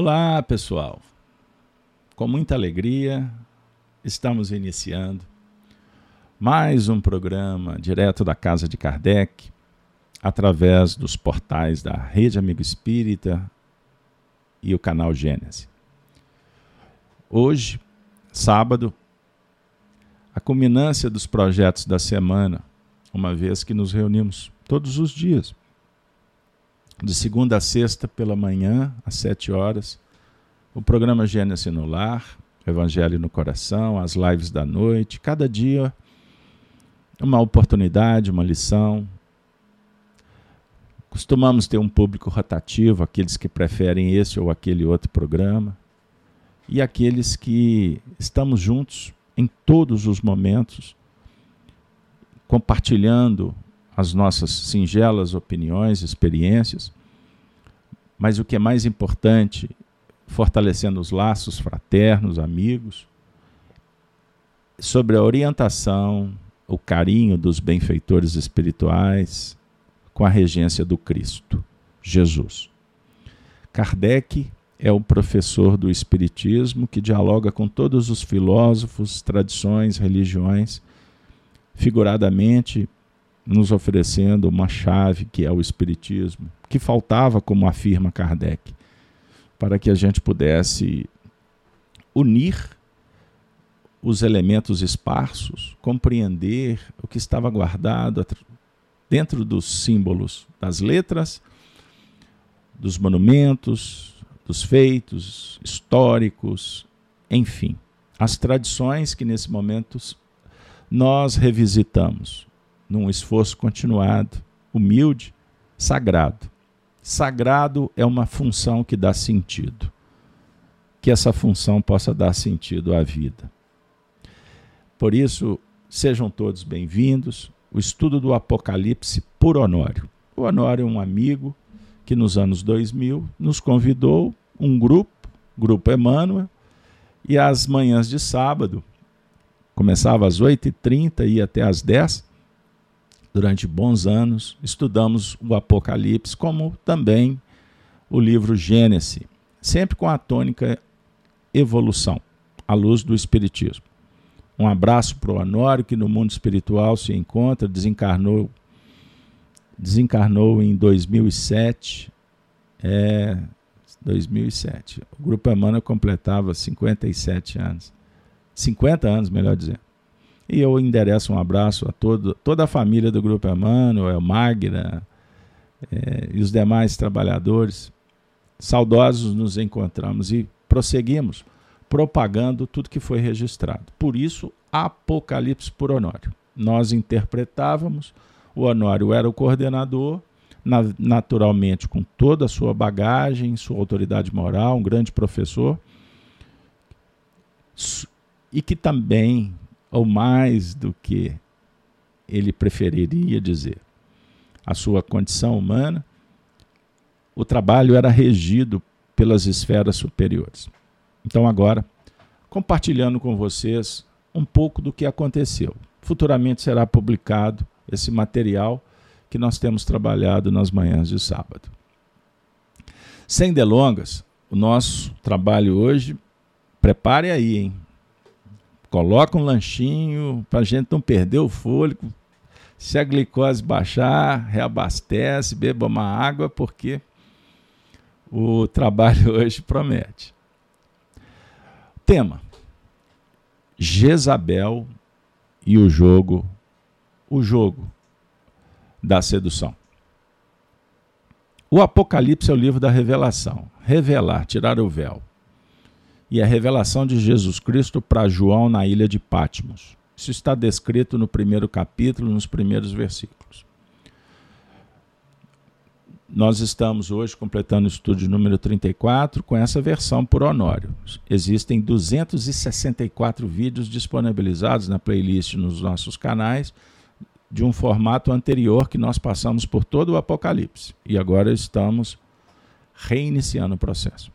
Olá, pessoal. Com muita alegria, estamos iniciando mais um programa direto da Casa de Kardec, através dos portais da Rede Amigo Espírita e o canal Gênese. Hoje, sábado, a culminância dos projetos da semana, uma vez que nos reunimos todos os dias de segunda a sexta pela manhã, às sete horas, o programa Gênesis no Lar, Evangelho no Coração, as lives da noite, cada dia uma oportunidade, uma lição. Costumamos ter um público rotativo, aqueles que preferem esse ou aquele outro programa, e aqueles que estamos juntos em todos os momentos, compartilhando as nossas singelas opiniões, experiências, mas o que é mais importante, fortalecendo os laços fraternos, amigos, sobre a orientação, o carinho dos benfeitores espirituais, com a regência do Cristo, Jesus. Kardec é o professor do Espiritismo que dialoga com todos os filósofos, tradições, religiões, figuradamente nos oferecendo uma chave que é o Espiritismo, que faltava, como afirma Kardec, para que a gente pudesse unir os elementos esparsos, compreender o que estava guardado dentro dos símbolos das letras, dos monumentos, dos feitos históricos, enfim, as tradições que nesse momento nós revisitamos num esforço continuado, humilde, sagrado. Sagrado é uma função que dá sentido. Que essa função possa dar sentido à vida. Por isso, sejam todos bem-vindos. O estudo do Apocalipse por Honório. O Honório é um amigo que nos anos 2000 nos convidou, um grupo, Grupo Emmanuel, e às manhãs de sábado, começava às 8h30 e ia até às 10 durante bons anos, estudamos o Apocalipse, como também o livro Gênesis, sempre com a tônica evolução, à luz do Espiritismo. Um abraço para o Honório, que no mundo espiritual se encontra, desencarnou, desencarnou em 2007. É, 2007. O Grupo Emmanuel completava 57 anos. 50 anos, melhor dizendo. E eu endereço um abraço a todo, toda a família do Grupo Emmanuel, Magna é, e os demais trabalhadores. Saudosos nos encontramos e prosseguimos propagando tudo que foi registrado. Por isso, Apocalipse por Honório. Nós interpretávamos, o Honório era o coordenador, naturalmente com toda a sua bagagem, sua autoridade moral, um grande professor, e que também ou mais do que ele preferiria dizer. A sua condição humana, o trabalho era regido pelas esferas superiores. Então, agora, compartilhando com vocês um pouco do que aconteceu. Futuramente será publicado esse material que nós temos trabalhado nas manhãs de sábado. Sem delongas, o nosso trabalho hoje, prepare aí, hein? Coloca um lanchinho para a gente não perder o fôlego. Se a glicose baixar, reabastece, beba uma água, porque o trabalho hoje promete. Tema: Jezabel e o jogo, o jogo da sedução. O Apocalipse é o livro da revelação. Revelar, tirar o véu e a revelação de Jesus Cristo para João na ilha de Patmos. Isso está descrito no primeiro capítulo, nos primeiros versículos. Nós estamos hoje completando o estudo número 34 com essa versão por Honório. Existem 264 vídeos disponibilizados na playlist nos nossos canais de um formato anterior que nós passamos por todo o Apocalipse. E agora estamos reiniciando o processo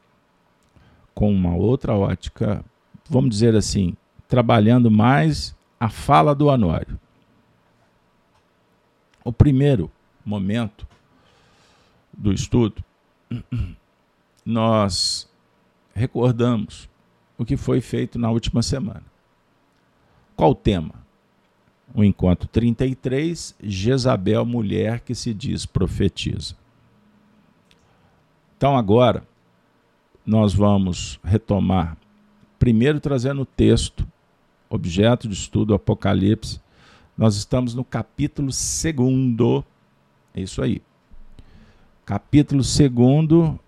com uma outra ótica, vamos dizer assim, trabalhando mais a fala do Honório. O primeiro momento do estudo, nós recordamos o que foi feito na última semana. Qual o tema? O encontro 33, Jezabel, mulher que se diz profetiza. Então agora nós vamos retomar, primeiro trazendo o texto, objeto de estudo Apocalipse. Nós estamos no capítulo 2. É isso aí. Capítulo 2.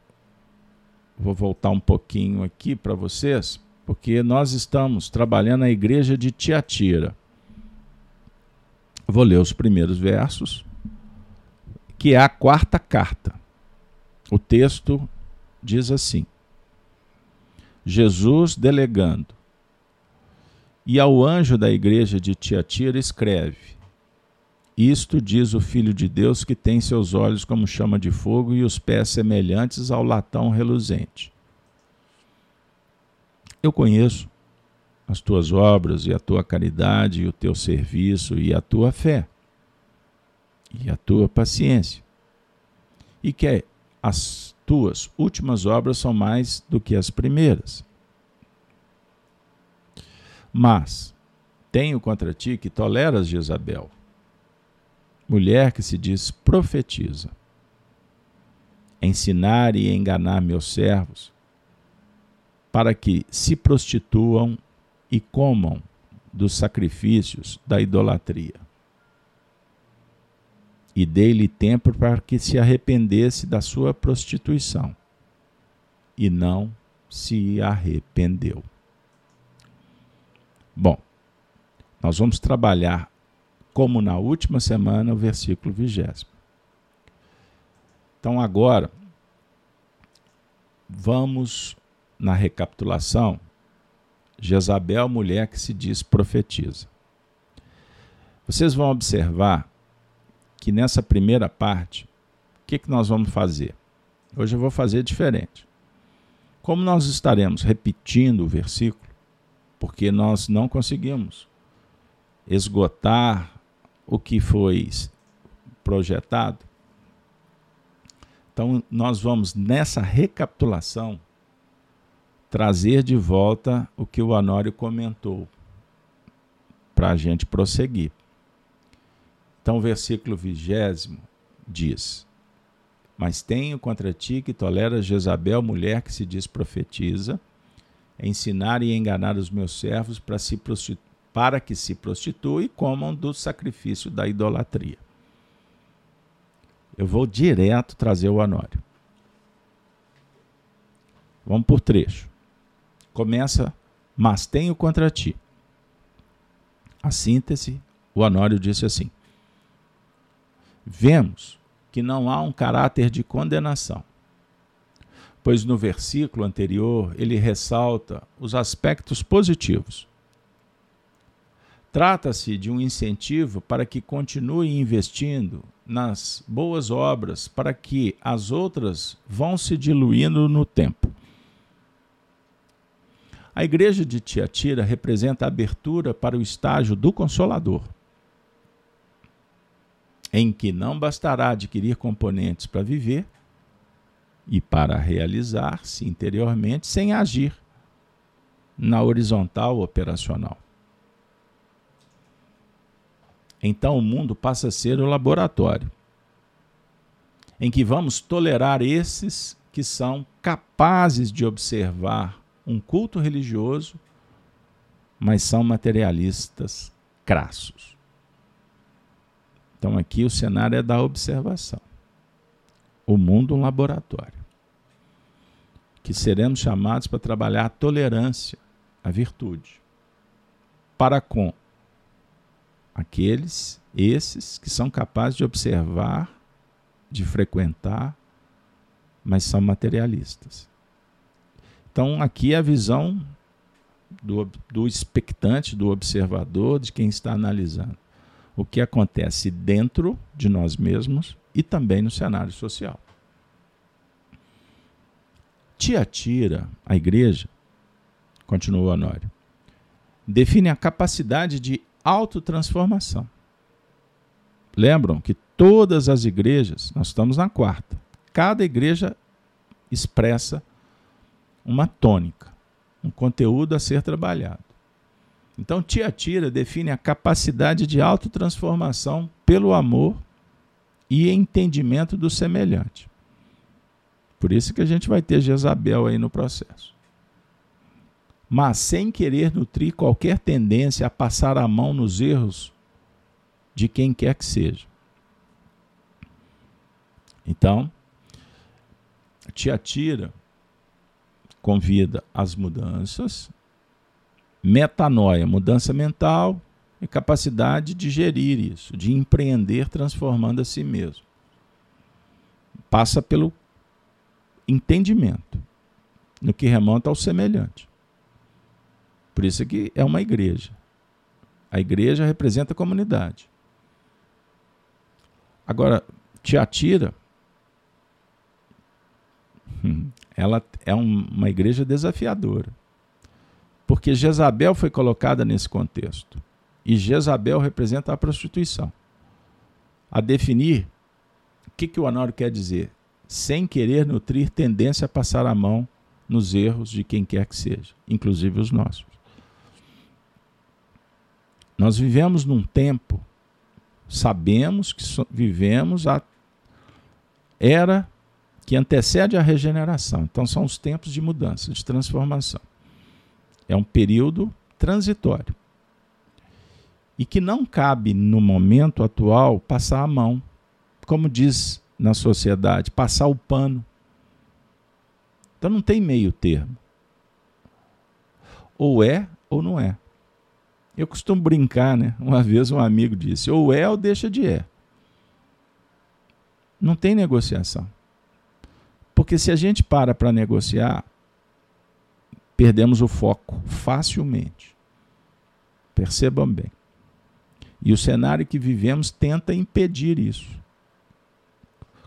Vou voltar um pouquinho aqui para vocês, porque nós estamos trabalhando na igreja de Tiatira. Vou ler os primeiros versos, que é a quarta carta. O texto diz assim: Jesus delegando. E ao anjo da igreja de Tiatira escreve: Isto diz o Filho de Deus que tem seus olhos como chama de fogo e os pés semelhantes ao latão reluzente. Eu conheço as tuas obras e a tua caridade e o teu serviço e a tua fé e a tua paciência. E que as tuas últimas obras são mais do que as primeiras. Mas tenho contra ti que toleras Jezabel, mulher que se diz profetiza, ensinar e enganar meus servos, para que se prostituam e comam dos sacrifícios da idolatria e dei-lhe tempo para que se arrependesse da sua prostituição. E não se arrependeu. Bom, nós vamos trabalhar, como na última semana, o versículo vigésimo. Então, agora, vamos na recapitulação. Jezabel, mulher que se diz profetiza. Vocês vão observar que nessa primeira parte, o que, que nós vamos fazer? Hoje eu vou fazer diferente. Como nós estaremos repetindo o versículo, porque nós não conseguimos esgotar o que foi projetado, então nós vamos nessa recapitulação trazer de volta o que o Honório comentou para a gente prosseguir. Então, o versículo vigésimo diz: Mas tenho contra ti que toleras Jezabel, mulher que se diz profetiza, ensinar e enganar os meus servos para, se para que se prostituam e comam do sacrifício da idolatria. Eu vou direto trazer o anório. Vamos por trecho. Começa, mas tenho contra ti. A síntese, o anório disse assim: vemos que não há um caráter de condenação, pois no versículo anterior ele ressalta os aspectos positivos. Trata-se de um incentivo para que continue investindo nas boas obras, para que as outras vão se diluindo no tempo. A igreja de Tiatira representa a abertura para o estágio do Consolador em que não bastará adquirir componentes para viver e para realizar-se interiormente sem agir na horizontal operacional. Então o mundo passa a ser o laboratório em que vamos tolerar esses que são capazes de observar um culto religioso, mas são materialistas crassos. Então aqui o cenário é da observação. O mundo um laboratório. Que seremos chamados para trabalhar a tolerância, a virtude, para com aqueles, esses que são capazes de observar, de frequentar, mas são materialistas. Então, aqui é a visão do, do expectante, do observador, de quem está analisando o que acontece dentro de nós mesmos e também no cenário social. Tiatira, a igreja, continuou Honório, define a capacidade de autotransformação. Lembram que todas as igrejas, nós estamos na quarta, cada igreja expressa uma tônica, um conteúdo a ser trabalhado. Então, Tiatira define a capacidade de autotransformação pelo amor e entendimento do semelhante. Por isso que a gente vai ter Jezabel aí no processo. Mas sem querer nutrir qualquer tendência a passar a mão nos erros de quem quer que seja. Então, Tiatira convida às mudanças, metanoia, mudança mental e capacidade de gerir isso, de empreender transformando a si mesmo. Passa pelo entendimento no que remonta ao semelhante. Por isso que é uma igreja. A igreja representa a comunidade. Agora, Tiatira, ela é uma igreja desafiadora. Porque Jezabel foi colocada nesse contexto. E Jezabel representa a prostituição. A definir, o que, que o Honório quer dizer? Sem querer nutrir tendência a passar a mão nos erros de quem quer que seja, inclusive os nossos. Nós vivemos num tempo, sabemos que so, vivemos a era que antecede a regeneração. Então são os tempos de mudança, de transformação. É um período transitório e que não cabe no momento atual passar a mão, como diz na sociedade, passar o pano. Então não tem meio termo. Ou é ou não é. Eu costumo brincar, né? Uma vez um amigo disse: ou é ou deixa de é. Não tem negociação. Porque se a gente para para negociar, perdemos o foco facilmente. Percebam bem. E o cenário que vivemos tenta impedir isso,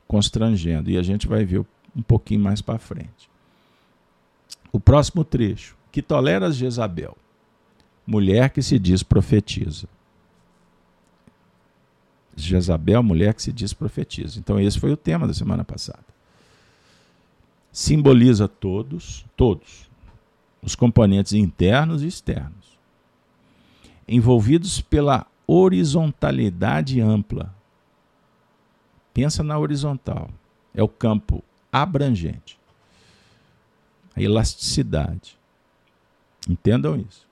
constrangendo. E a gente vai ver um pouquinho mais para frente. O próximo trecho. Que toleras Jezabel, mulher que se diz profetiza. Jezabel, mulher que se diz profetiza. Então esse foi o tema da semana passada. Simboliza todos, todos, os componentes internos e externos, envolvidos pela horizontalidade ampla. Pensa na horizontal. É o campo abrangente. A elasticidade. Entendam isso.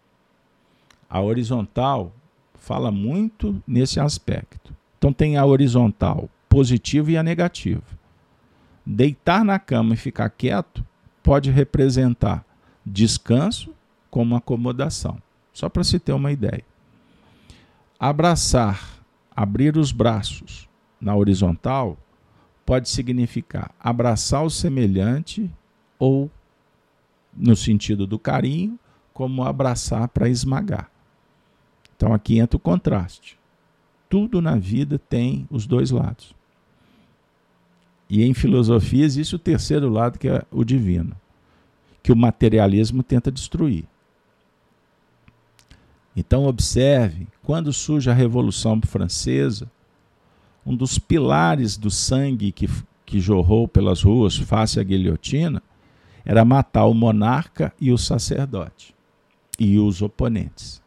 A horizontal fala muito nesse aspecto. Então tem a horizontal positiva e a negativa. Deitar na cama e ficar quieto pode representar descanso como acomodação. Só para se ter uma ideia. Abraçar, abrir os braços na horizontal, pode significar abraçar o semelhante ou, no sentido do carinho, como abraçar para esmagar. Então aqui entra o contraste. Tudo na vida tem os dois lados. E em filosofia existe o terceiro lado, que é o divino, que o materialismo tenta destruir. Então, observe, quando surge a Revolução Francesa, um dos pilares do sangue que, que jorrou pelas ruas face à guilhotina era matar o monarca e o sacerdote e os oponentes.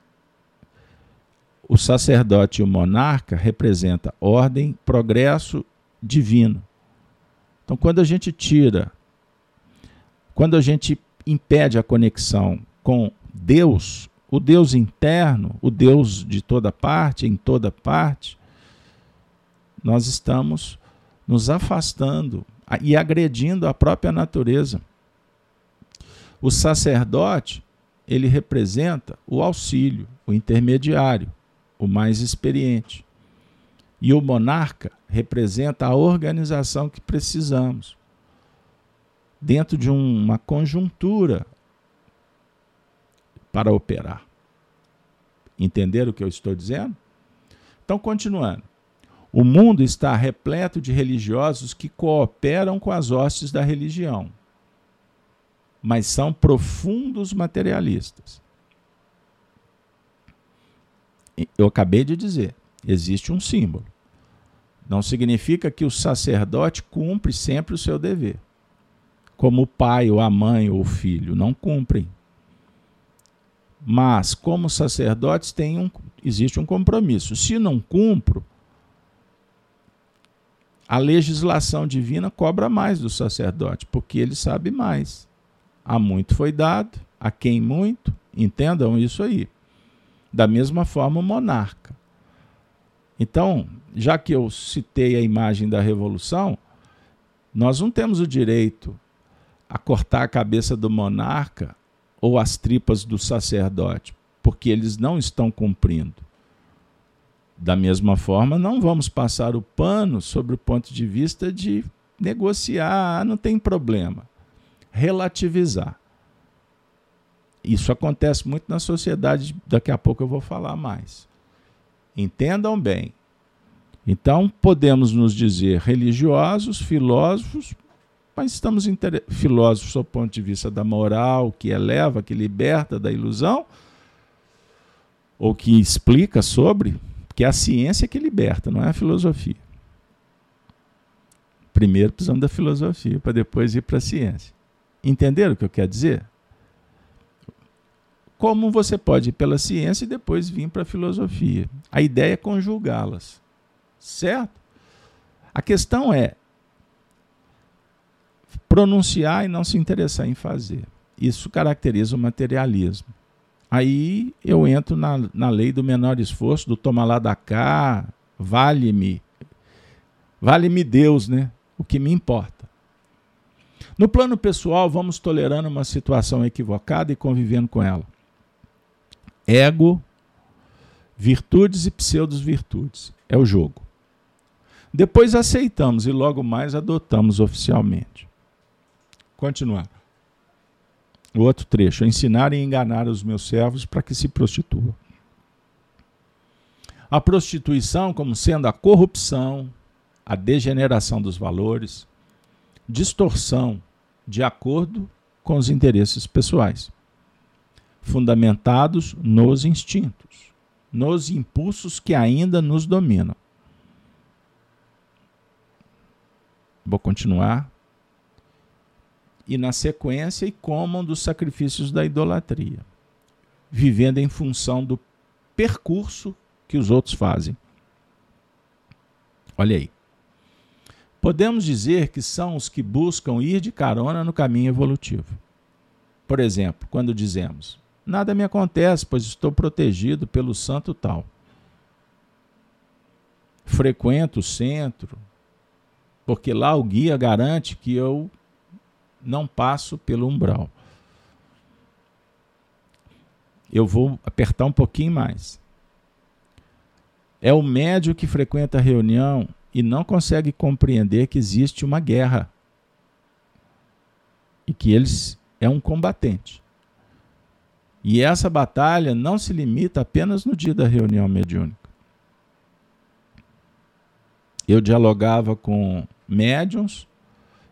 O sacerdote e o monarca representam ordem, progresso divino. Então, quando a gente tira, quando a gente impede a conexão com Deus, o Deus interno, o Deus de toda parte, em toda parte, nós estamos nos afastando e agredindo a própria natureza. O sacerdote, ele representa o auxílio, o intermediário, o mais experiente. E o monarca representa a organização que precisamos. Dentro de uma conjuntura para operar. Entenderam o que eu estou dizendo? Então, continuando. O mundo está repleto de religiosos que cooperam com as hostes da religião, mas são profundos materialistas. Eu acabei de dizer, existe um símbolo. Não significa que o sacerdote cumpre sempre o seu dever. Como o pai ou a mãe ou o filho, não cumprem. Mas, como sacerdotes, tem um, existe um compromisso. Se não cumpro, a legislação divina cobra mais do sacerdote, porque ele sabe mais. A muito foi dado, a quem muito, entendam isso aí. Da mesma forma, o monarca. Então, já que eu citei a imagem da revolução, nós não temos o direito a cortar a cabeça do monarca ou as tripas do sacerdote, porque eles não estão cumprindo. Da mesma forma, não vamos passar o pano sobre o ponto de vista de negociar, não tem problema. Relativizar. Isso acontece muito na sociedade, daqui a pouco eu vou falar mais. Entendam bem. Então, podemos nos dizer religiosos, filósofos, mas estamos filósofos do ponto de vista da moral, que eleva, que liberta da ilusão, ou que explica sobre, que é a ciência que liberta, não é a filosofia. Primeiro precisamos da filosofia, para depois ir para a ciência. Entenderam o que eu quero dizer? Como você pode ir pela ciência e depois vir para a filosofia. A ideia é conjugá-las. Certo? A questão é pronunciar e não se interessar em fazer. Isso caracteriza o materialismo. Aí eu entro na, na lei do menor esforço, do toma lá da cá, vale-me. Vale-me Deus, né? O que me importa. No plano pessoal, vamos tolerando uma situação equivocada e convivendo com ela. Ego, virtudes e pseudos-virtudes. É o jogo. Depois aceitamos e logo mais adotamos oficialmente. Continuar. O outro trecho: ensinar e enganar os meus servos para que se prostituam. A prostituição como sendo a corrupção, a degeneração dos valores, distorção de acordo com os interesses pessoais, fundamentados nos instintos, nos impulsos que ainda nos dominam. Vou continuar e na sequência e comam dos sacrifícios da idolatria, vivendo em função do percurso que os outros fazem. Olha aí. Podemos dizer que são os que buscam ir de carona no caminho evolutivo. Por exemplo, quando dizemos: Nada me acontece, pois estou protegido pelo santo tal. Frequento o centro, porque lá o guia garante que eu não passo pelo umbral. Eu vou apertar um pouquinho mais. É o médio que frequenta a reunião e não consegue compreender que existe uma guerra e que eles é um combatente. E essa batalha não se limita apenas no dia da reunião mediúnica. Eu dialogava com médiums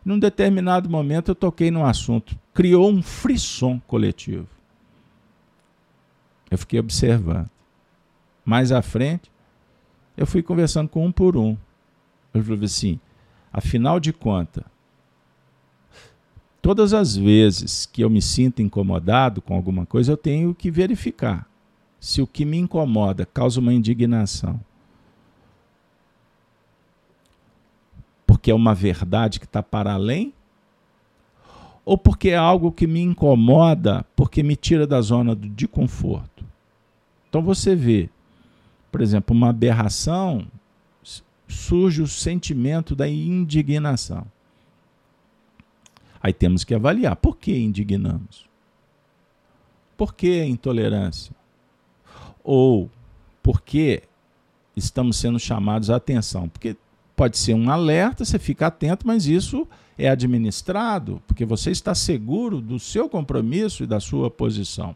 num determinado momento eu toquei num assunto, criou um frisson coletivo. Eu fiquei observando. Mais à frente, eu fui conversando com um por um. Eu falei assim: afinal de contas, todas as vezes que eu me sinto incomodado com alguma coisa, eu tenho que verificar se o que me incomoda causa uma indignação porque é uma verdade que está para além? Ou porque é algo que me incomoda, porque me tira da zona de conforto? Então você vê, por exemplo, uma aberração, surge o sentimento da indignação. Aí temos que avaliar por que indignamos? Por que intolerância? Ou por que estamos sendo chamados à atenção? Porque Pode ser um alerta, você fica atento, mas isso é administrado, porque você está seguro do seu compromisso e da sua posição.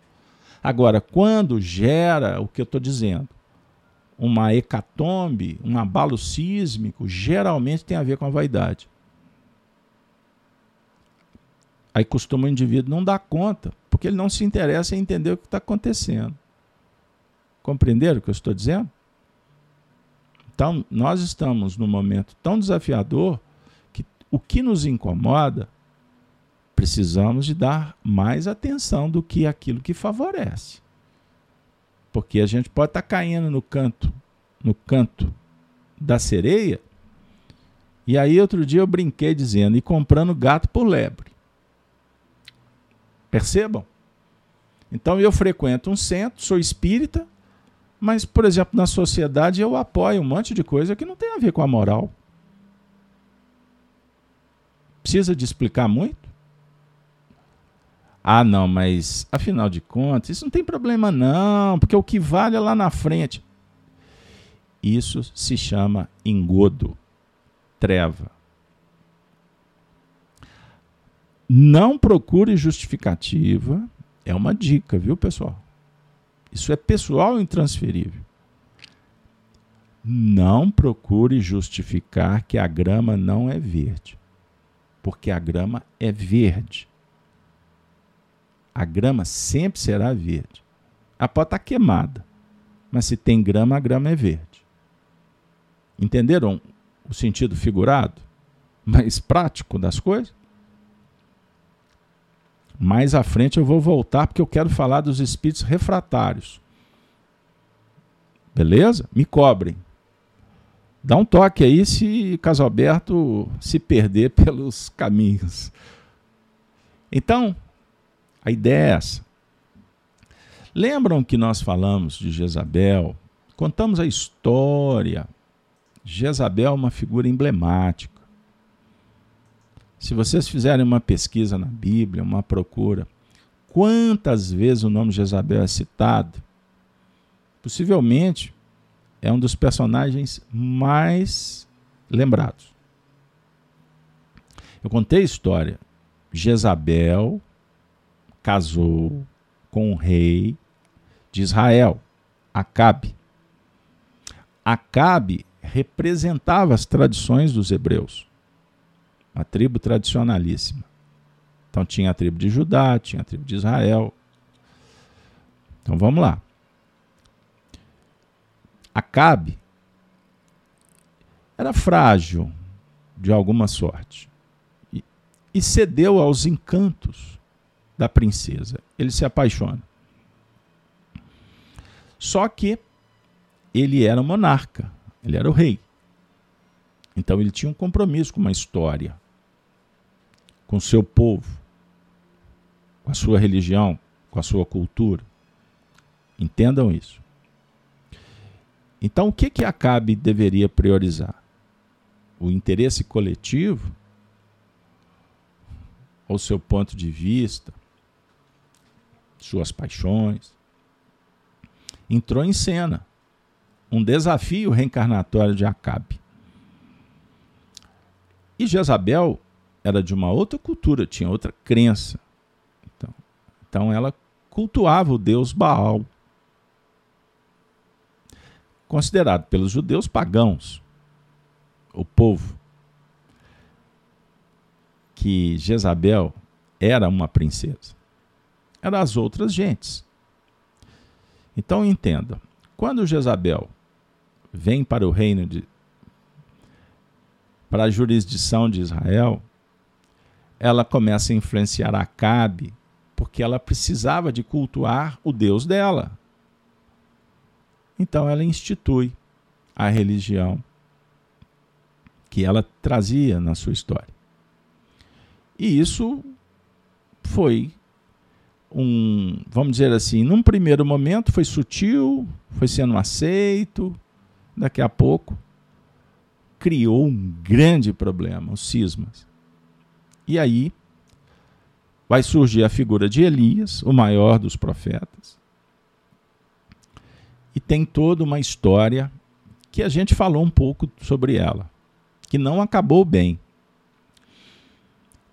Agora, quando gera o que eu estou dizendo, uma hecatombe, um abalo sísmico, geralmente tem a ver com a vaidade. Aí costuma o indivíduo não dar conta, porque ele não se interessa em entender o que está acontecendo. Compreenderam o que eu estou dizendo? Então, nós estamos num momento tão desafiador que o que nos incomoda precisamos de dar mais atenção do que aquilo que favorece. Porque a gente pode estar tá caindo no canto, no canto da sereia. E aí outro dia eu brinquei dizendo e comprando gato por lebre. Percebam? Então eu frequento um centro, sou espírita, mas, por exemplo, na sociedade eu apoio um monte de coisa que não tem a ver com a moral. Precisa de explicar muito? Ah, não, mas afinal de contas, isso não tem problema não, porque o que vale é lá na frente. Isso se chama engodo, treva. Não procure justificativa, é uma dica, viu, pessoal? Isso é pessoal e intransferível. Não procure justificar que a grama não é verde, porque a grama é verde a grama sempre será verde. Ela pode estar queimada, mas se tem grama, a grama é verde. Entenderam o sentido figurado, mais prático das coisas? Mais à frente eu vou voltar porque eu quero falar dos espíritos refratários. Beleza? Me cobrem. Dá um toque aí se Casalberto se perder pelos caminhos. Então, a ideia é essa. Lembram que nós falamos de Jezabel? Contamos a história. Jezabel é uma figura emblemática. Se vocês fizerem uma pesquisa na Bíblia, uma procura, quantas vezes o nome Jezabel é citado? Possivelmente é um dos personagens mais lembrados. Eu contei a história. Jezabel casou com o rei de Israel, Acabe. Acabe representava as tradições dos hebreus, a tribo tradicionalíssima. Então tinha a tribo de Judá, tinha a tribo de Israel. Então vamos lá. Acabe era frágil de alguma sorte e, cedeu aos encantos da princesa. Ele se apaixona. Só que ele era monarca, ele era o rei. Então ele tinha um compromisso com uma história, com seu povo, com a sua religião, com a sua cultura. Entendam isso. Então o que que Acabe deveria priorizar? O interesse coletivo ou seu ponto de vista, suas paixões. Entrou em cena um desafio reencarnatório de Acabe. E Jezabel era de uma outra cultura, tinha outra crença. Então, então ela cultuava o deus Baal, considerado pelos judeus pagãos, o povo. Que Jezabel era uma princesa eram as outras gentes. Então entenda, quando Jezabel vem para o reino de para a jurisdição de Israel, ela começa a influenciar Acabe, porque ela precisava de cultuar o Deus dela. Então ela institui a religião que ela trazia na sua história. E isso foi um, vamos dizer assim, num primeiro momento foi sutil, foi sendo aceito, daqui a pouco criou um grande problema, os cismas. E aí vai surgir a figura de Elias, o maior dos profetas. E tem toda uma história que a gente falou um pouco sobre ela, que não acabou bem.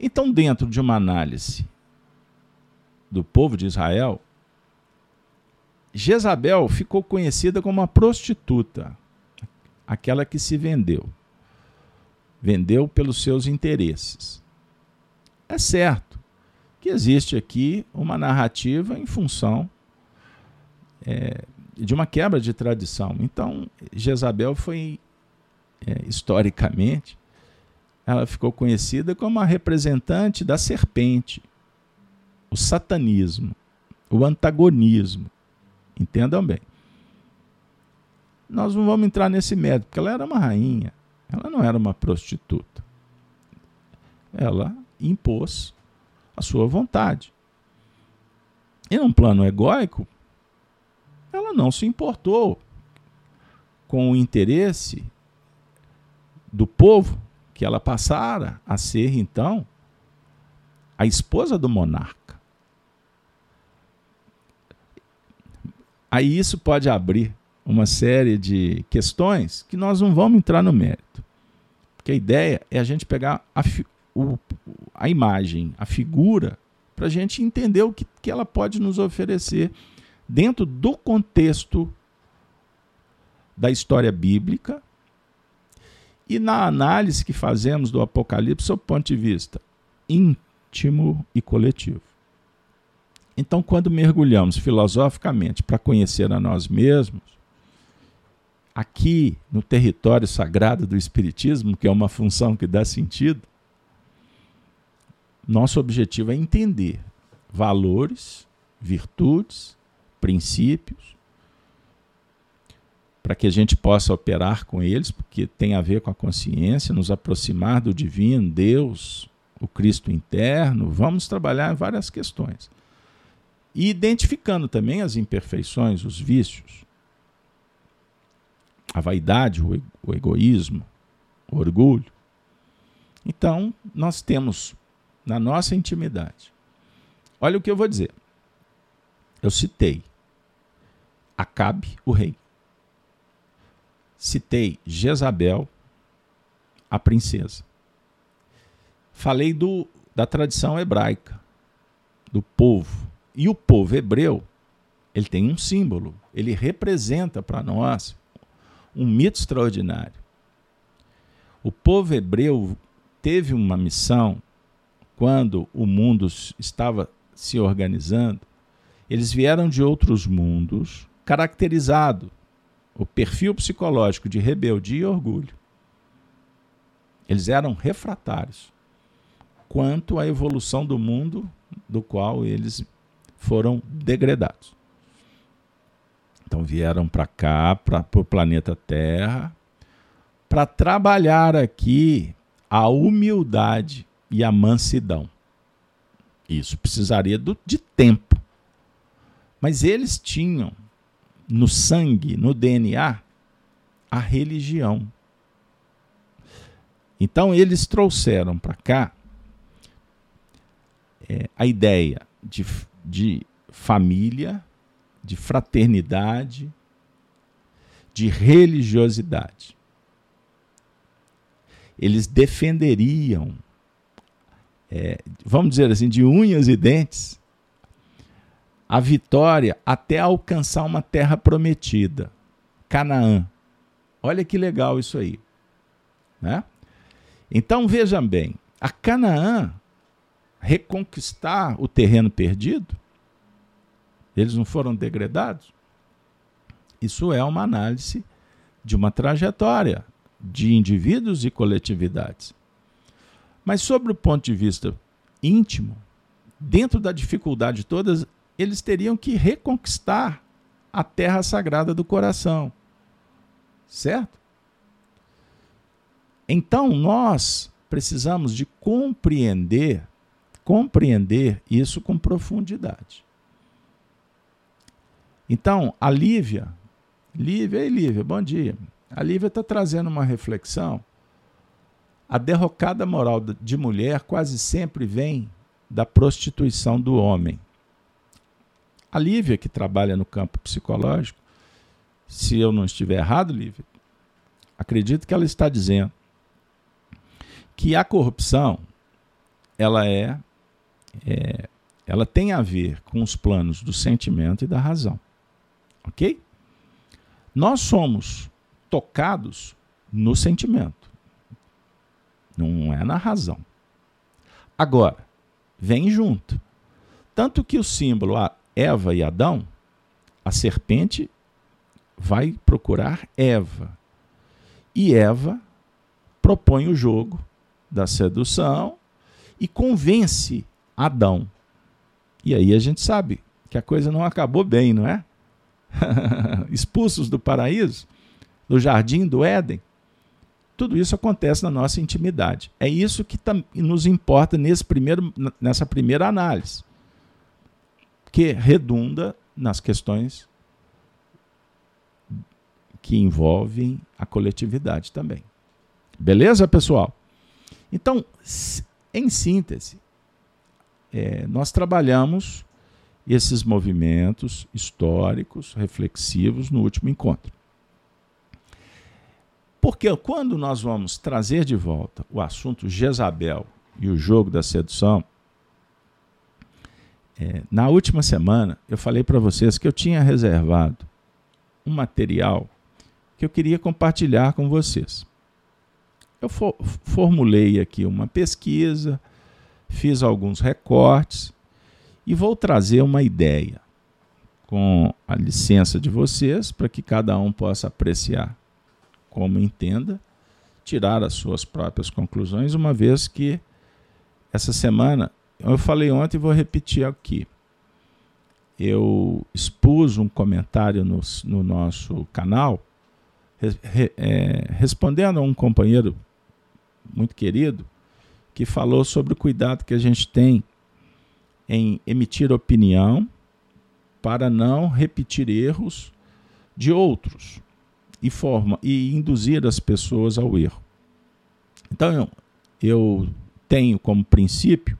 Então, dentro de uma análise do povo de Israel, Jezabel ficou conhecida como uma prostituta, aquela que se vendeu. Vendeu pelos seus interesses. É certo que existe aqui uma narrativa em função é, de uma quebra de tradição. Então, Jezabel foi, é, historicamente, ela ficou conhecida como a representante da serpente, o satanismo, o antagonismo. Entendam bem. Nós não vamos entrar nesse mérito, porque ela era uma rainha, ela não era uma prostituta. Ela impôs a sua vontade. E num plano egóico, ela não se importou com o interesse do povo que ela passara a ser, então, a esposa do monarca. Aí isso pode abrir uma série de questões que nós não vamos entrar no mérito. Porque a ideia é a gente pegar a, o, a imagem, a figura, para a gente entender o que, que ela pode nos oferecer dentro do contexto da história bíblica e na análise que fazemos do Apocalipse sob o ponto de vista íntimo e coletivo. Então, quando mergulhamos filosoficamente para conhecer a nós mesmos, aqui no território sagrado do Espiritismo, que é uma função que dá sentido, nosso objetivo é entender valores, virtudes, princípios, para que a gente possa operar com eles, porque tem a ver com a consciência, nos aproximar do divino, Deus, o Cristo interno. Vamos trabalhar várias questões. E identificando também as imperfeições, os vícios, a vaidade, o egoísmo, o orgulho. Então, nós temos na nossa intimidade. Olha o que eu vou dizer. Eu citei Acabe, o rei citei Jezabel, a princesa. Falei do, da tradição hebraica, do povo. E o povo hebreu, ele tem um símbolo, ele representa para nós um mito extraordinário. O povo hebreu teve uma missão quando o mundo estava se organizando. Eles vieram de outros mundos, caracterizado o perfil psicológico de rebeldia e orgulho. Eles eram refratários quanto à evolução do mundo do qual eles foram degradados. Então vieram para cá, para o planeta Terra, para trabalhar aqui a humildade e a mansidão. Isso precisaria do, de tempo. Mas eles tinham no sangue, no DNA, a religião. Então eles trouxeram para cá é, a ideia de, de família, de fraternidade, de religiosidade. Eles defenderiam, é, vamos dizer assim, de unhas e dentes, a vitória até alcançar uma terra prometida, Canaã. Olha que legal isso aí. Né? Então vejam bem, a Canaã reconquistar o terreno perdido, eles não foram degradados? Isso é uma análise de uma trajetória de indivíduos e coletividades. Mas sobre o ponto de vista íntimo, dentro da dificuldade todas, eles teriam que reconquistar a terra sagrada do coração. Certo? Então nós precisamos de compreender, compreender isso com profundidade. Então, a Lívia, Lívia, ei Lívia, bom dia. A Lívia está trazendo uma reflexão. A derrocada moral de mulher quase sempre vem da prostituição do homem. A Lívia, que trabalha no campo psicológico, se eu não estiver errado, Lívia, acredito que ela está dizendo que a corrupção ela é, é ela tem a ver com os planos do sentimento e da razão. Ok? Nós somos tocados no sentimento, não é na razão. Agora, vem junto. Tanto que o símbolo Eva e Adão, a serpente vai procurar Eva. E Eva propõe o jogo da sedução e convence Adão. E aí a gente sabe que a coisa não acabou bem, não é? Expulsos do paraíso, do jardim do Éden. Tudo isso acontece na nossa intimidade. É isso que nos importa nesse primeiro, nessa primeira análise, que redunda nas questões que envolvem a coletividade também. Beleza, pessoal? Então, em síntese, é, nós trabalhamos esses movimentos históricos, reflexivos no último encontro. Porque quando nós vamos trazer de volta o assunto Jezabel e o jogo da sedução, é, na última semana eu falei para vocês que eu tinha reservado um material que eu queria compartilhar com vocês. Eu for, formulei aqui uma pesquisa, fiz alguns recortes e vou trazer uma ideia com a licença de vocês para que cada um possa apreciar como entenda, tirar as suas próprias conclusões, uma vez que essa semana, eu falei ontem e vou repetir aqui. Eu expus um comentário no, no nosso canal re, é, respondendo a um companheiro muito querido que falou sobre o cuidado que a gente tem em emitir opinião para não repetir erros de outros e forma e induzir as pessoas ao erro. Então eu, tenho como princípio,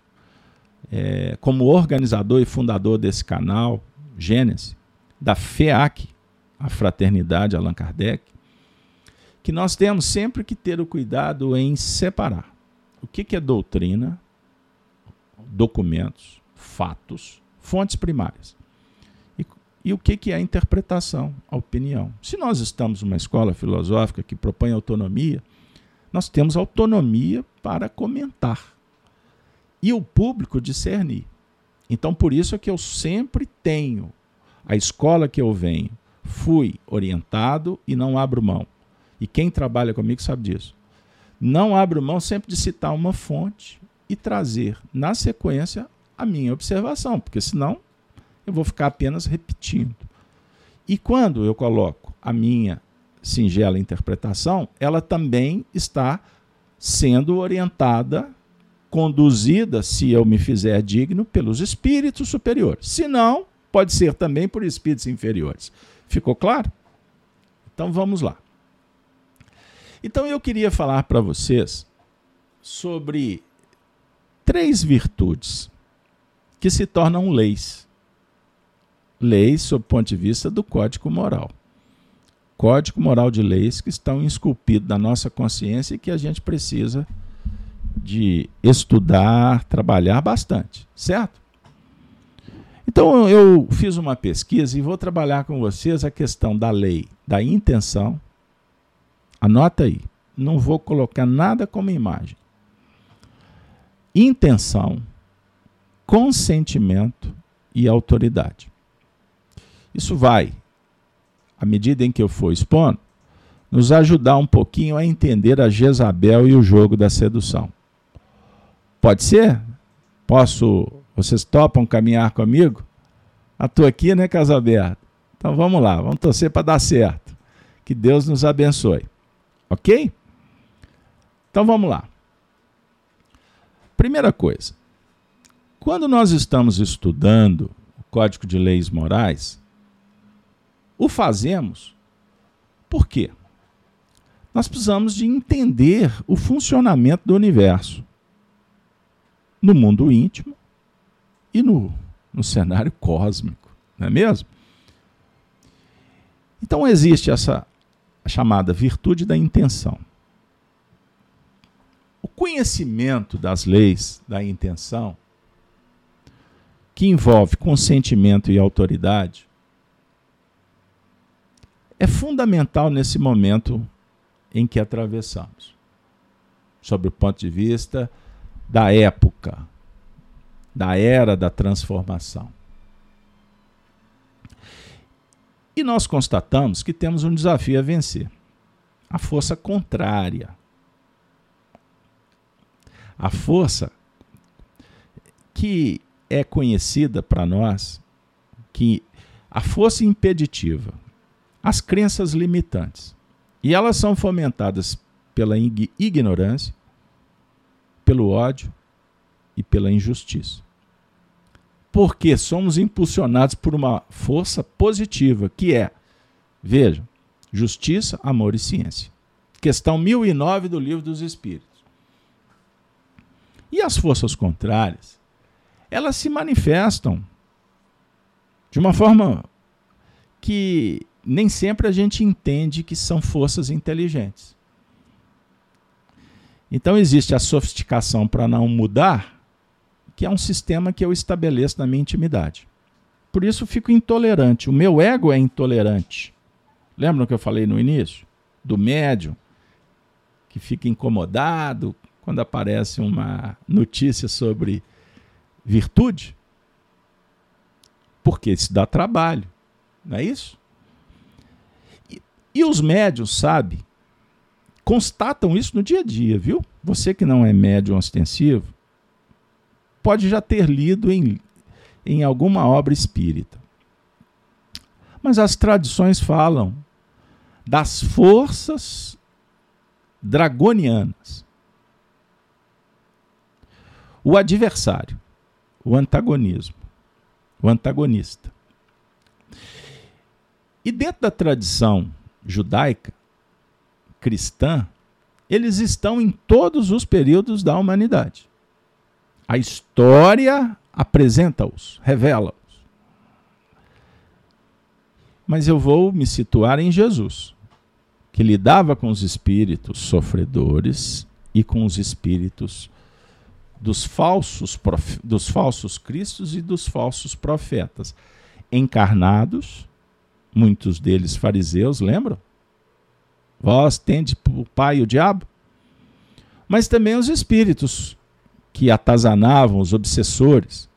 é, como organizador e fundador desse canal, Gênesis, da FEAC, a Fraternidade Allan Kardec, que nós temos sempre que ter o cuidado em separar o que, que é doutrina, documentos, fatos, fontes primárias. E, o que, que é interpretação, a opinião. Se nós estamos numa escola filosófica que propõe autonomia, nós temos autonomia para comentar e o público discernir. Então, por isso é que eu sempre tenho a escola que eu venho, fui orientado e não abro mão. E quem trabalha comigo sabe disso. Não abro mão sempre de citar uma fonte e trazer, na sequência, a minha observação, porque senão eu vou ficar apenas repetindo. E quando eu coloco a minha singela interpretação, ela também está sendo orientada, conduzida, se eu me fizer digno, pelos espíritos superiores. Se não, pode ser também por espíritos inferiores. Ficou claro? Então vamos lá. Então eu queria falar para vocês sobre três virtudes que se tornam leis. Leis sob o ponto de vista do código moral. Código moral de leis que estão esculpidos na nossa consciência e que a gente precisa de estudar, trabalhar bastante, certo? Então eu fiz uma pesquisa e vou trabalhar com vocês a questão da lei da intenção, Anota aí. Não vou colocar nada como imagem. Intenção, consentimento e autoridade. Isso vai, à medida em que eu for expondo, nos ajudar um pouquinho a entender a Jezabel e o jogo da sedução. Pode ser? Posso? Vocês topam caminhar comigo? Estou aqui, né, Casalberto? Então vamos lá, vamos torcer para dar certo. Que Deus nos abençoe. Ok? Então vamos lá. Primeira coisa, quando nós estamos estudando o Código de Leis Morais, o fazemos por quê? Nós precisamos de entender o funcionamento do universo no mundo íntimo e no, no cenário cósmico, não é mesmo? Então existe essa chamada virtude da intenção. O conhecimento das leis da intenção, que envolve consentimento e autoridade, é fundamental nesse momento em que atravessamos, sob o ponto de vista da época, da era da transformação. E nós constatamos que temos um desafio a vencer: a força contrária. A força que é conhecida para nós, que a força impeditiva, as crenças limitantes. E elas são fomentadas pela ignorância, pelo ódio e pela injustiça. Porque somos impulsionados por uma força positiva, que é, veja, justiça, amor e ciência. Questão 1009 do Livro dos Espíritos. E as forças contrárias, elas se manifestam de uma forma que nem sempre a gente entende que são forças inteligentes. Então existe a sofisticação para não mudar, que é um sistema que eu estabeleço na minha intimidade. Por isso fico intolerante. O meu ego é intolerante. Lembram que eu falei no início? Do médium, que fica incomodado quando aparece uma notícia sobre virtude? Porque isso dá trabalho, não é isso? E, os médios, sabe, constatam isso no dia a dia, viu? Você que não é médium ostensivo, pode já ter lido em, em alguma obra espírita. Mas as tradições falam das forças dragonianas. O adversário, o antagonismo, o antagonista. E dentro da tradição judaica, cristã, eles estão em todos os períodos da humanidade. A história apresenta-os, revela-os. Mas eu vou me situar em Jesus, que lidava com os espíritos sofredores e com os espíritos dos falsos, dos falsos cristos e dos falsos profetas, encarnados, muitos deles fariseus, lembram? Vós tende o pai o diabo? Mas também os espíritos que atazanavam, os obsessores,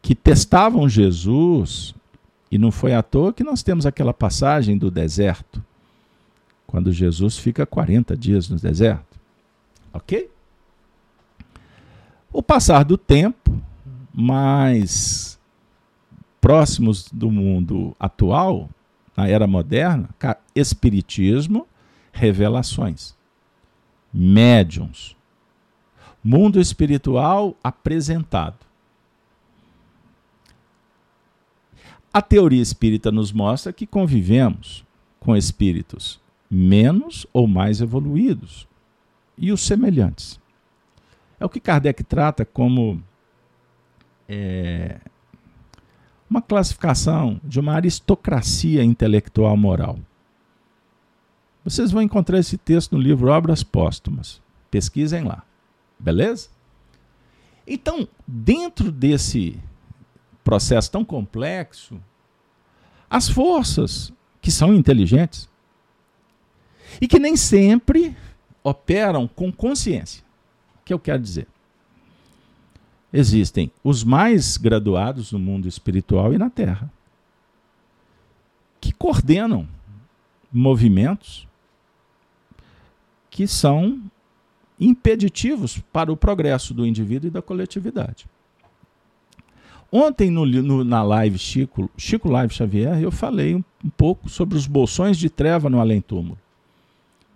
que testavam Jesus, e não foi à toa que nós temos aquela passagem do deserto, quando Jesus fica 40 dias no deserto. Ok? O passar do tempo, mais próximos do mundo atual, na era moderna, espiritismo, revelações, médiums, mundo espiritual apresentado. A teoria espírita nos mostra que convivemos com espíritos menos ou mais evoluídos e os semelhantes. É o que Kardec trata como é, uma classificação de uma aristocracia intelectual moral. Vocês vão encontrar esse texto no livro Obras Póstumas. Pesquisem lá. Beleza? Então, dentro desse processo tão complexo, as forças que são inteligentes e que nem sempre operam com consciência. O que eu quero dizer? Existem os mais graduados no mundo espiritual e na Terra, que coordenam movimentos que são impeditivos para o progresso do indivíduo e da coletividade. Ontem, no, no, na live Chico, Chico Live Xavier, eu falei um, um pouco sobre os bolsões de treva no além-túmulo.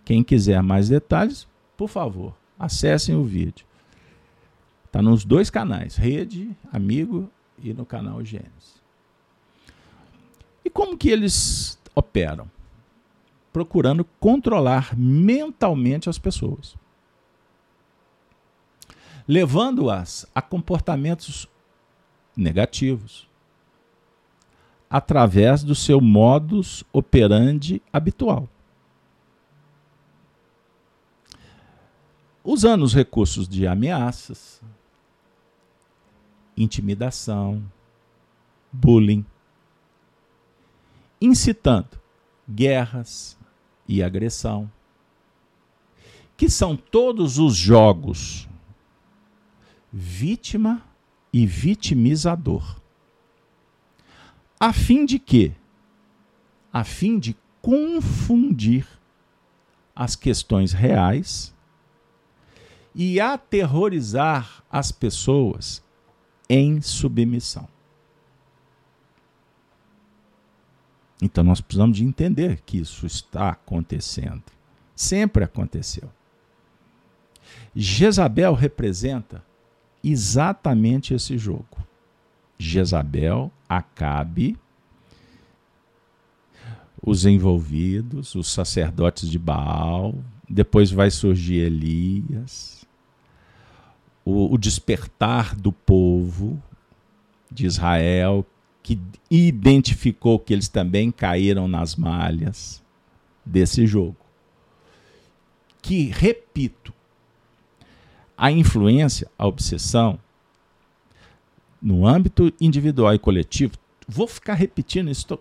Quem quiser mais detalhes, por favor, acessem o vídeo. Está nos dois canais, Rede, Amigo e no canal Gênesis. E como que eles operam? Procurando controlar mentalmente as pessoas. Levando-as a comportamentos negativos. Através do seu modus operandi habitual. Usando os recursos de ameaças, intimidação, bullying, incitando guerras e agressão, que são todos os jogos vítima e vitimizador. A fim de quê? A fim de confundir as questões reais e aterrorizar as pessoas em submissão. Então nós precisamos de entender que isso está acontecendo. Sempre aconteceu. Jezabel representa exatamente esse jogo. Jezabel, Acabe, os envolvidos, os sacerdotes de Baal, depois vai surgir Elias, o, o despertar do povo de Israel, que identificou que eles também caíram nas malhas desse jogo. Que, repito, a influência, a obsessão, no âmbito individual e coletivo, vou ficar repetindo isso, tô,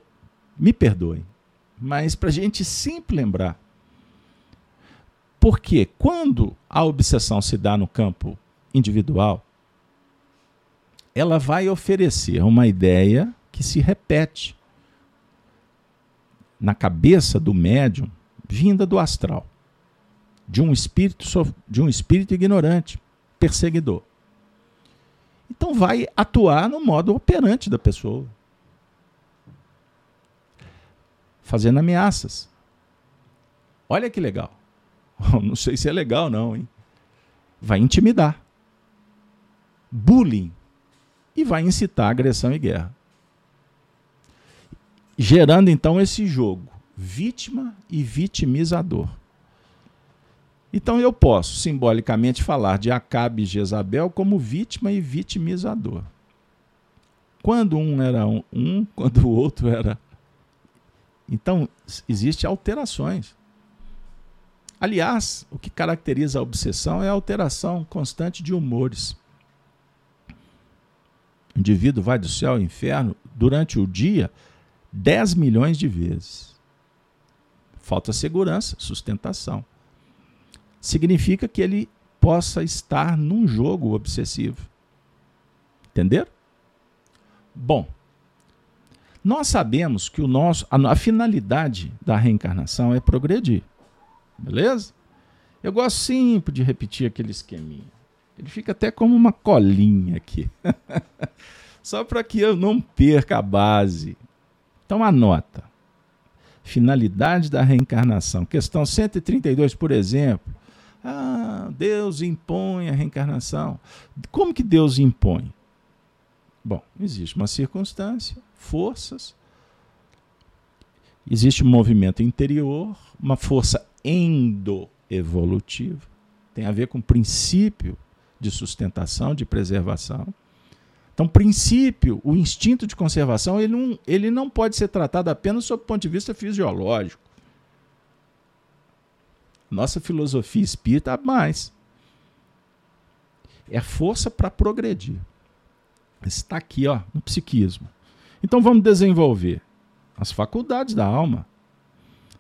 me perdoem, mas para a gente sempre lembrar. Porque quando a obsessão se dá no campo individual, ela vai oferecer uma ideia que se repete na cabeça do médium, vinda do astral, de um espírito de um espírito ignorante, perseguidor. Então vai atuar no modo operante da pessoa. Fazendo ameaças. Olha que legal. Não sei se é legal não, hein? Vai intimidar. Bullying e vai incitar agressão e guerra. Gerando então esse jogo, vítima e vitimizador. Então eu posso simbolicamente falar de Acabe e Jezabel como vítima e vitimizador. Quando um era um, um quando o outro era. Então, existem alterações. Aliás, o que caracteriza a obsessão é a alteração constante de humores. Indivíduo vai do céu ao inferno durante o dia 10 milhões de vezes. Falta segurança, sustentação. Significa que ele possa estar num jogo obsessivo. Entenderam? Bom, nós sabemos que o nosso, a, a finalidade da reencarnação é progredir. Beleza? Eu gosto sempre de repetir aquele esqueminha. Ele fica até como uma colinha aqui. Só para que eu não perca a base. Então anota. Finalidade da reencarnação. Questão 132, por exemplo. Ah, Deus impõe a reencarnação. Como que Deus impõe? Bom, existe uma circunstância, forças, existe um movimento interior, uma força endoevolutiva, tem a ver com o princípio de sustentação, de preservação. Então, princípio, o instinto de conservação, ele não, ele não pode ser tratado apenas sob o ponto de vista fisiológico. Nossa filosofia espírita mais. É força para progredir. Está aqui, ó, no psiquismo. Então vamos desenvolver as faculdades da alma: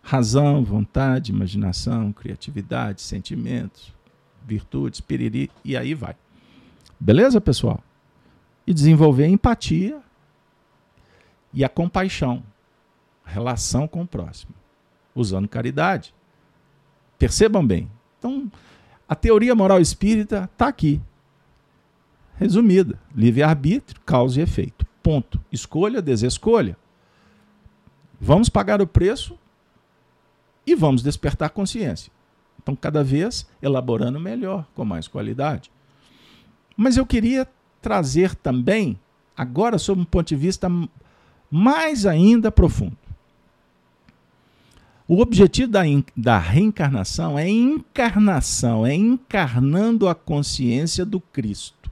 razão, vontade, imaginação, criatividade, sentimentos, virtudes, piriri, e aí vai. Beleza, pessoal? E desenvolver a empatia e a compaixão, relação com o próximo, usando caridade. Percebam bem. Então, a teoria moral espírita está aqui. Resumida: livre-arbítrio, causa e efeito. Ponto. Escolha, desescolha. Vamos pagar o preço e vamos despertar consciência. Então, cada vez elaborando melhor, com mais qualidade. Mas eu queria trazer também, agora, sob um ponto de vista mais ainda profundo. O objetivo da, da reencarnação é encarnação, é encarnando a consciência do Cristo,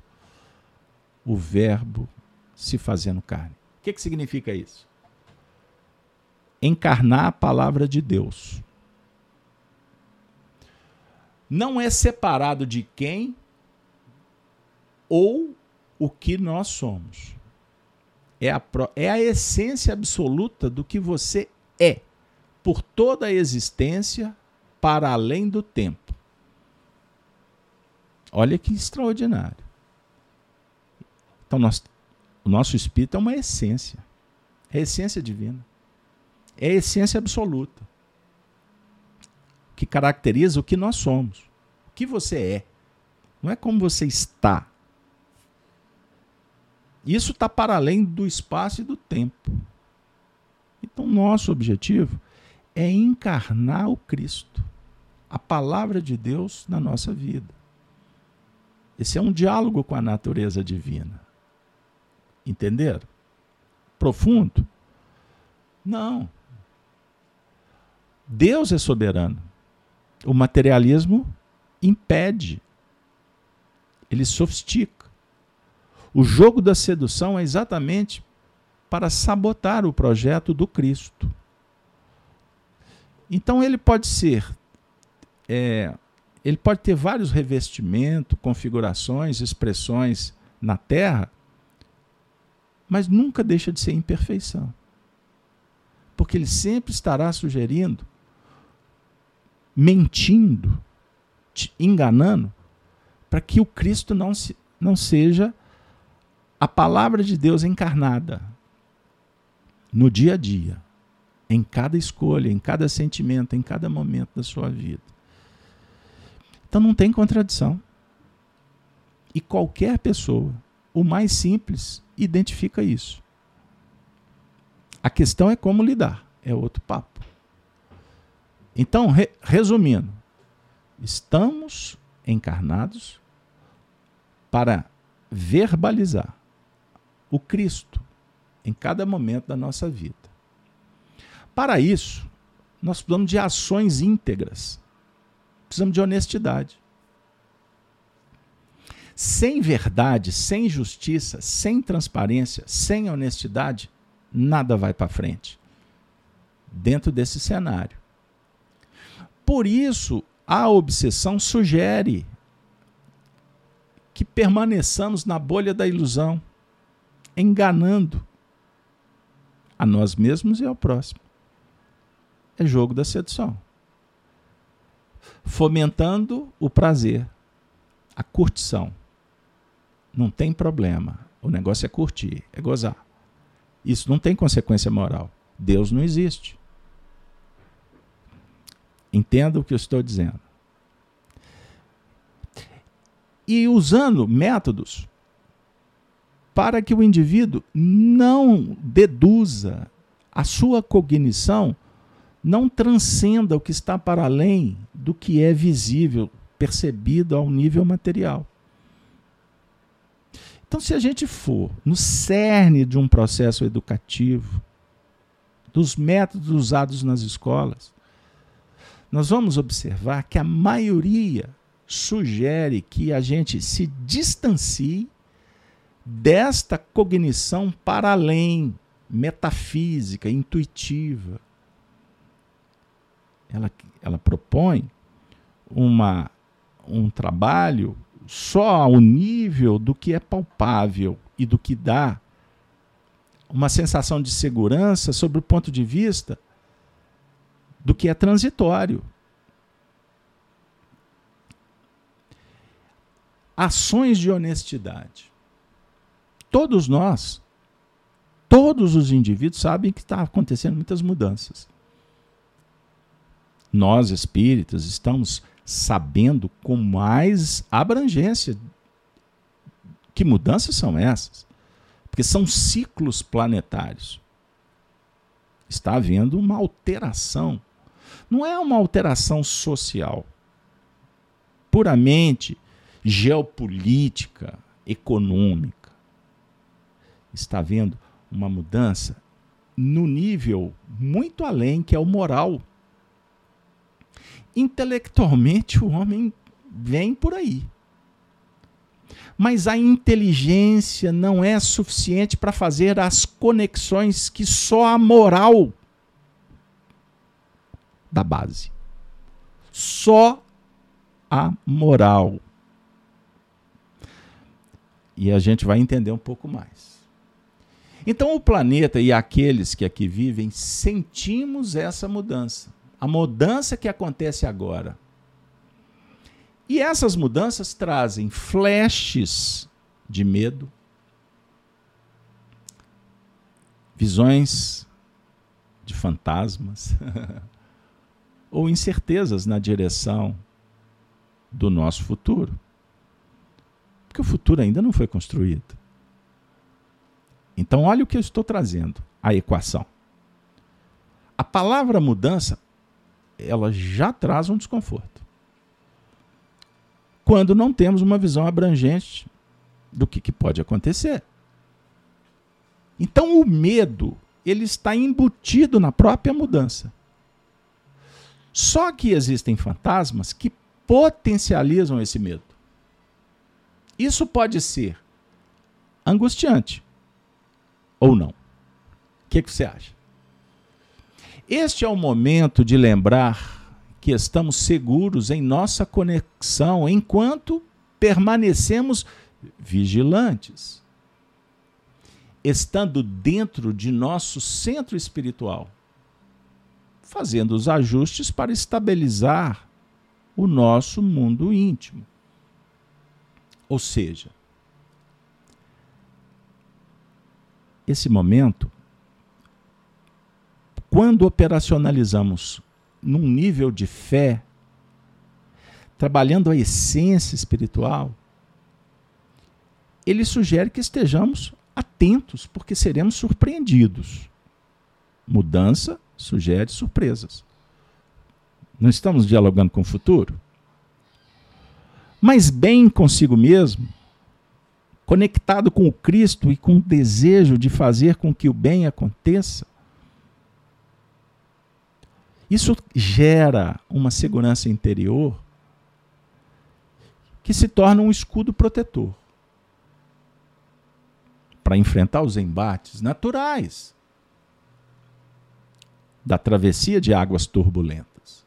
o Verbo se fazendo carne. O que, que significa isso? Encarnar a palavra de Deus não é separado de quem ou o que nós somos. É a, é a essência absoluta do que você é, por toda a existência, para além do tempo. Olha que extraordinário. Então, nós, o nosso espírito é uma essência. É essência divina. É a essência absoluta que caracteriza o que nós somos, o que você é. Não é como você está. Isso está para além do espaço e do tempo. Então, nosso objetivo é encarnar o Cristo, a palavra de Deus na nossa vida. Esse é um diálogo com a natureza divina. Entenderam? Profundo? Não. Deus é soberano. O materialismo impede. Ele sofistica. O jogo da sedução é exatamente para sabotar o projeto do Cristo. Então ele pode ser, é, ele pode ter vários revestimentos, configurações, expressões na Terra, mas nunca deixa de ser imperfeição. Porque ele sempre estará sugerindo, mentindo, enganando, para que o Cristo não, se, não seja a palavra de Deus encarnada no dia a dia, em cada escolha, em cada sentimento, em cada momento da sua vida. Então não tem contradição. E qualquer pessoa, o mais simples, identifica isso. A questão é como lidar, é outro papo. Então, re resumindo, estamos encarnados para verbalizar o Cristo em cada momento da nossa vida. Para isso, nós precisamos de ações íntegras. Precisamos de honestidade. Sem verdade, sem justiça, sem transparência, sem honestidade, nada vai para frente. Dentro desse cenário. Por isso, a obsessão sugere que permaneçamos na bolha da ilusão, enganando a nós mesmos e ao próximo. É jogo da sedução. Fomentando o prazer, a curtição. Não tem problema. O negócio é curtir, é gozar. Isso não tem consequência moral. Deus não existe. Entenda o que eu estou dizendo. E usando métodos para que o indivíduo não deduza a sua cognição, não transcenda o que está para além do que é visível, percebido ao nível material. Então, se a gente for no cerne de um processo educativo, dos métodos usados nas escolas, nós vamos observar que a maioria sugere que a gente se distancie desta cognição para além, metafísica, intuitiva. Ela, ela propõe uma, um trabalho só ao nível do que é palpável e do que dá uma sensação de segurança sobre o ponto de vista do que é transitório. Ações de honestidade todos nós, todos os indivíduos sabem que está acontecendo muitas mudanças. Nós, espíritas, estamos sabendo com mais abrangência que mudanças são essas. Porque são ciclos planetários. Está havendo uma alteração. Não é uma alteração social, puramente geopolítica, econômica está havendo uma mudança no nível muito além, que é o moral. Intelectualmente, o homem vem por aí. Mas a inteligência não é suficiente para fazer as conexões que só a moral da base. Só a moral. E a gente vai entender um pouco mais. Então, o planeta e aqueles que aqui vivem sentimos essa mudança, a mudança que acontece agora. E essas mudanças trazem flashes de medo, visões de fantasmas ou incertezas na direção do nosso futuro. Porque o futuro ainda não foi construído. Então, olha o que eu estou trazendo, a equação. A palavra mudança, ela já traz um desconforto. Quando não temos uma visão abrangente do que, que pode acontecer. Então, o medo, ele está embutido na própria mudança. Só que existem fantasmas que potencializam esse medo. Isso pode ser angustiante ou não. O que, que você acha? Este é o momento de lembrar que estamos seguros em nossa conexão enquanto permanecemos vigilantes, estando dentro de nosso centro espiritual, fazendo os ajustes para estabilizar o nosso mundo íntimo. Ou seja, esse momento, quando operacionalizamos num nível de fé, trabalhando a essência espiritual, ele sugere que estejamos atentos, porque seremos surpreendidos. Mudança sugere surpresas. Não estamos dialogando com o futuro? Mas bem consigo mesmo, conectado com o Cristo e com o desejo de fazer com que o bem aconteça, isso gera uma segurança interior que se torna um escudo protetor para enfrentar os embates naturais da travessia de águas turbulentas.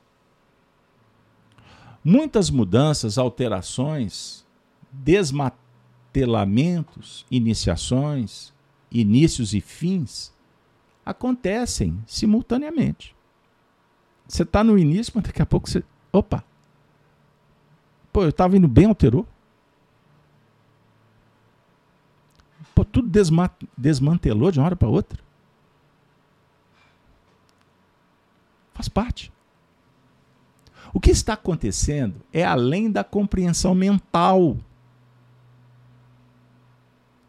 Muitas mudanças, alterações, desmataram martelamentos, iniciações, inícios e fins acontecem simultaneamente. Você está no início, mas daqui a pouco você. Opa! Pô, eu estava indo bem, alterou. Pô, tudo desma desmantelou de uma hora para outra. Faz parte. O que está acontecendo é além da compreensão mental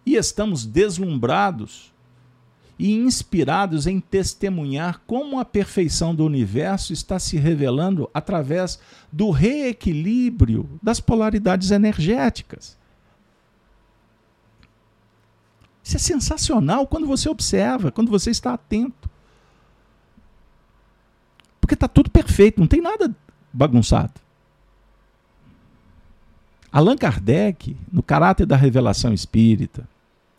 e estamos deslumbrados e inspirados em testemunhar como a perfeição do universo está se revelando através do reequilíbrio das polaridades energéticas. Isso é sensacional quando você observa, quando você está atento. Porque está tudo perfeito, não tem nada bagunçado. Allan Kardec, no caráter da revelação espírita,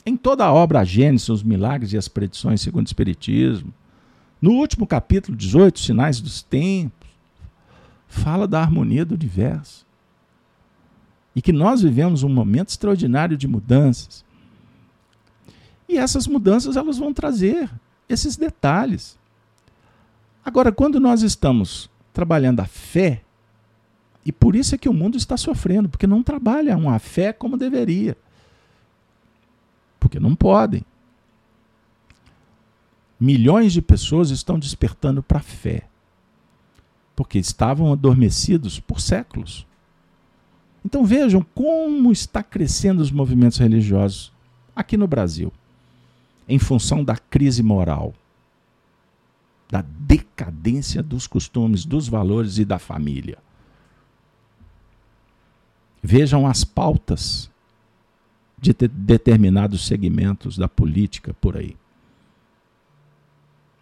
em toda a obra a Gênesis, os milagres e as predições segundo o Espiritismo, no último capítulo 18, Sinais dos Tempos, fala da harmonia do universo. E que nós vivemos um momento extraordinário de mudanças. E essas mudanças elas vão trazer esses detalhes. Agora, quando nós estamos trabalhando a fé, e por isso é que o mundo está sofrendo, porque não trabalha uma fé como deveria porque não podem. Milhões de pessoas estão despertando para a fé, porque estavam adormecidos por séculos. Então vejam como está crescendo os movimentos religiosos aqui no Brasil, em função da crise moral, da decadência dos costumes, dos valores e da família. Vejam as pautas de determinados segmentos da política por aí.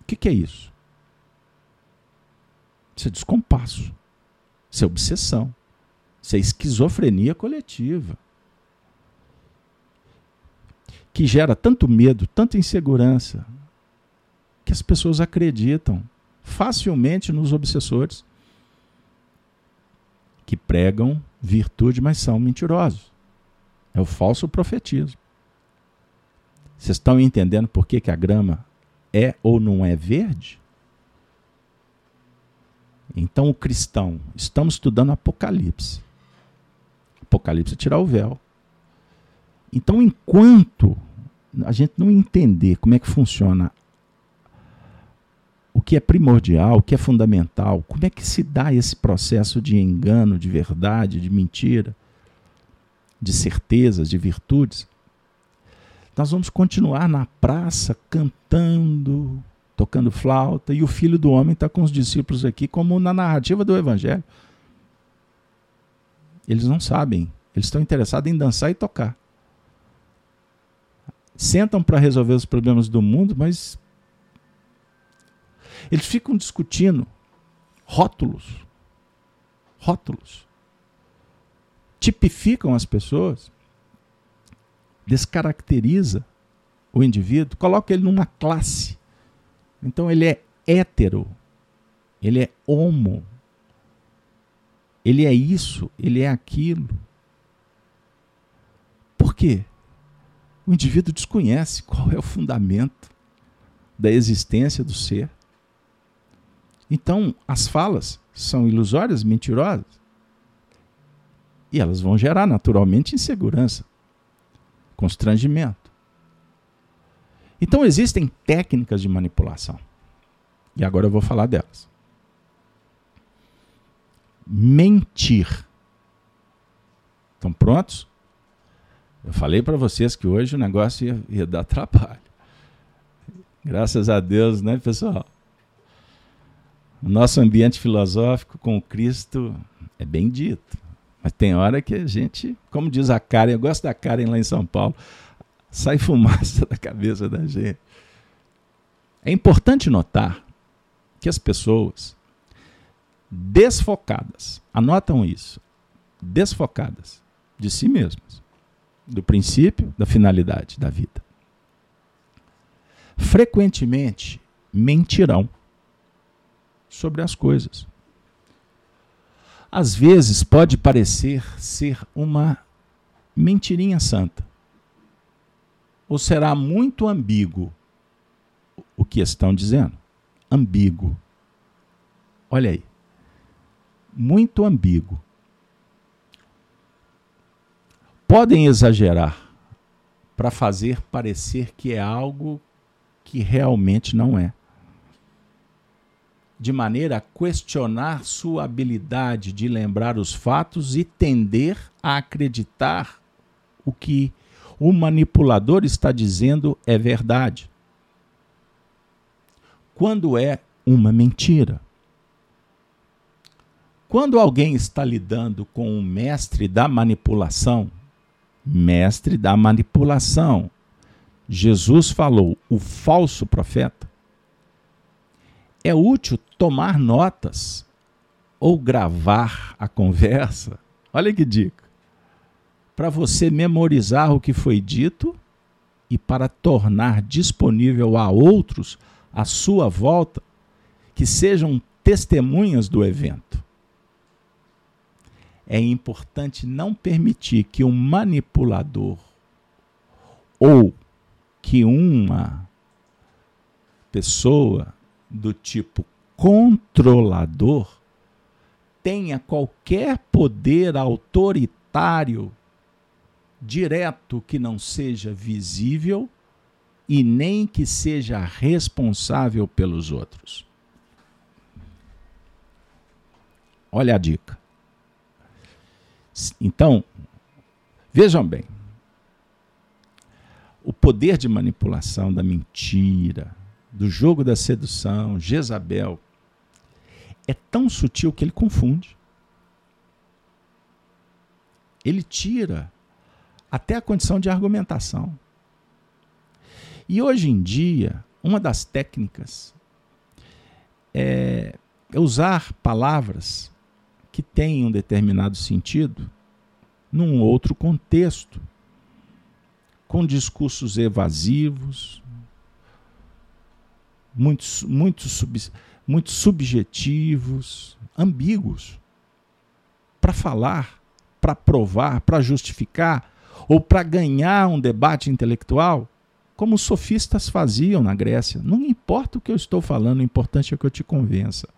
O que, que é isso? Isso é descompasso. Isso é obsessão. Isso é esquizofrenia coletiva. Que gera tanto medo, tanta insegurança, que as pessoas acreditam facilmente nos obsessores que pregam virtude, mas são mentirosos. É o falso profetismo. Vocês estão entendendo por que, que a grama é ou não é verde? Então, o cristão, estamos estudando Apocalipse. Apocalipse é tirar o véu. Então, enquanto a gente não entender como é que funciona que é primordial, o que é fundamental, como é que se dá esse processo de engano, de verdade, de mentira, de certezas, de virtudes, nós vamos continuar na praça cantando, tocando flauta, e o filho do homem está com os discípulos aqui, como na narrativa do Evangelho. Eles não sabem, eles estão interessados em dançar e tocar. Sentam para resolver os problemas do mundo, mas eles ficam discutindo rótulos. Rótulos. Tipificam as pessoas descaracteriza o indivíduo, coloca ele numa classe. Então ele é hétero, ele é homo, ele é isso, ele é aquilo. Por quê? O indivíduo desconhece qual é o fundamento da existência do ser. Então, as falas são ilusórias, mentirosas. E elas vão gerar naturalmente insegurança constrangimento. Então existem técnicas de manipulação. E agora eu vou falar delas. Mentir. Estão prontos? Eu falei para vocês que hoje o negócio ia, ia dar trabalho. Graças a Deus, né, pessoal? O nosso ambiente filosófico com Cristo é bem dito. Mas tem hora que a gente, como diz a Karen, eu gosto da Karen lá em São Paulo, sai fumaça da cabeça da gente. É importante notar que as pessoas desfocadas, anotam isso, desfocadas de si mesmas, do princípio, da finalidade da vida, frequentemente mentirão sobre as coisas às vezes pode parecer ser uma mentirinha santa. Ou será muito ambíguo o que estão dizendo? Ambíguo. Olha aí. Muito ambíguo. Podem exagerar para fazer parecer que é algo que realmente não é de maneira a questionar sua habilidade de lembrar os fatos e tender a acreditar o que o manipulador está dizendo é verdade. Quando é uma mentira. Quando alguém está lidando com um mestre da manipulação, mestre da manipulação, Jesus falou, o falso profeta, é útil tomar notas ou gravar a conversa. Olha que dica. Para você memorizar o que foi dito e para tornar disponível a outros à sua volta que sejam testemunhas do evento. É importante não permitir que um manipulador ou que uma pessoa do tipo controlador tenha qualquer poder autoritário direto que não seja visível e nem que seja responsável pelos outros. Olha a dica. Então, vejam bem. O poder de manipulação da mentira, do jogo da sedução, Jezabel, é tão sutil que ele confunde. Ele tira até a condição de argumentação. E hoje em dia, uma das técnicas é, usar palavras que têm um determinado sentido num outro contexto, com discursos evasivos, muito, muito, sub, muito subjetivos, ambíguos, para falar, para provar, para justificar ou para ganhar um debate intelectual, como os sofistas faziam na Grécia. Não importa o que eu estou falando, o importante é que eu te convença.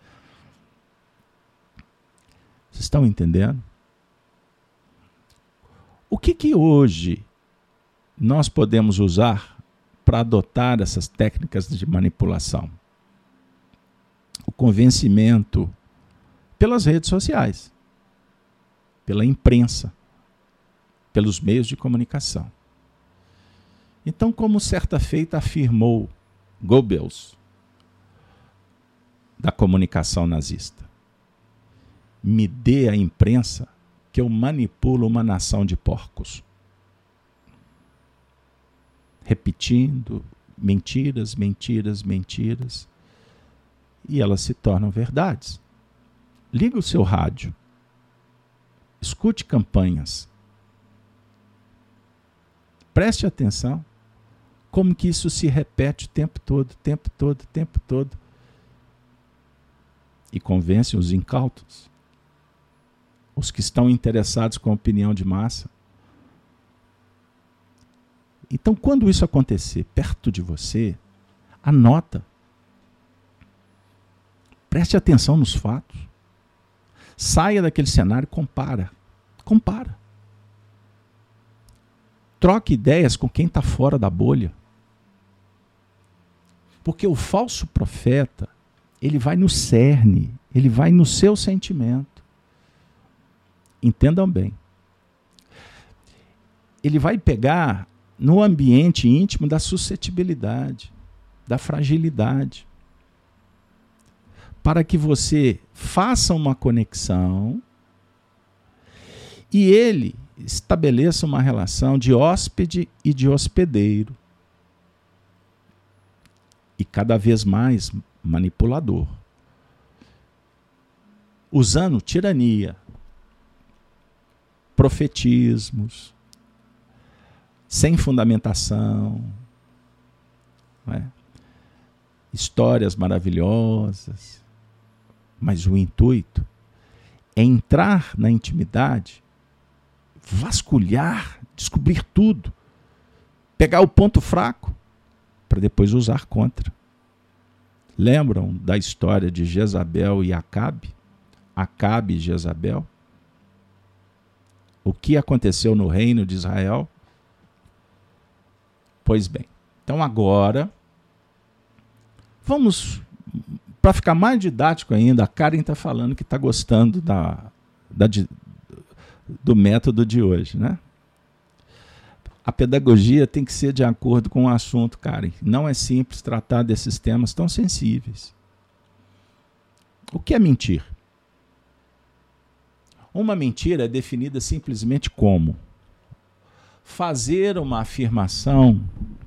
Vocês estão entendendo? O que que hoje nós podemos usar para adotar essas técnicas de manipulação. O convencimento pelas redes sociais, pela imprensa. pelos meios de comunicação. Então, como certa feita afirmou Goebbels, da comunicação nazista, me dê a imprensa que eu manipulo uma nação de porcos. Repetindo mentiras, mentiras, mentiras, e elas se tornam verdades. Liga o seu rádio, escute campanhas, preste atenção como que isso se repete o tempo todo, o tempo todo, o tempo todo. E convence os incautos, os que estão interessados com a opinião de massa. Então, quando isso acontecer perto de você, anota. Preste atenção nos fatos. Saia daquele cenário, compara. Compara. Troque ideias com quem está fora da bolha. Porque o falso profeta, ele vai no cerne, ele vai no seu sentimento. Entendam bem. Ele vai pegar no ambiente íntimo da suscetibilidade, da fragilidade. Para que você faça uma conexão e ele estabeleça uma relação de hóspede e de hospedeiro e cada vez mais manipulador, usando tirania, profetismos, sem fundamentação, é? histórias maravilhosas, mas o intuito é entrar na intimidade, vasculhar, descobrir tudo, pegar o ponto fraco para depois usar contra. Lembram da história de Jezabel e Acabe? Acabe e Jezabel? O que aconteceu no reino de Israel? Pois bem, então agora vamos para ficar mais didático ainda. A Karen está falando que está gostando da, da, do método de hoje, né? a pedagogia tem que ser de acordo com o assunto, Karen. Não é simples tratar desses temas tão sensíveis. O que é mentir? Uma mentira é definida simplesmente como fazer uma afirmação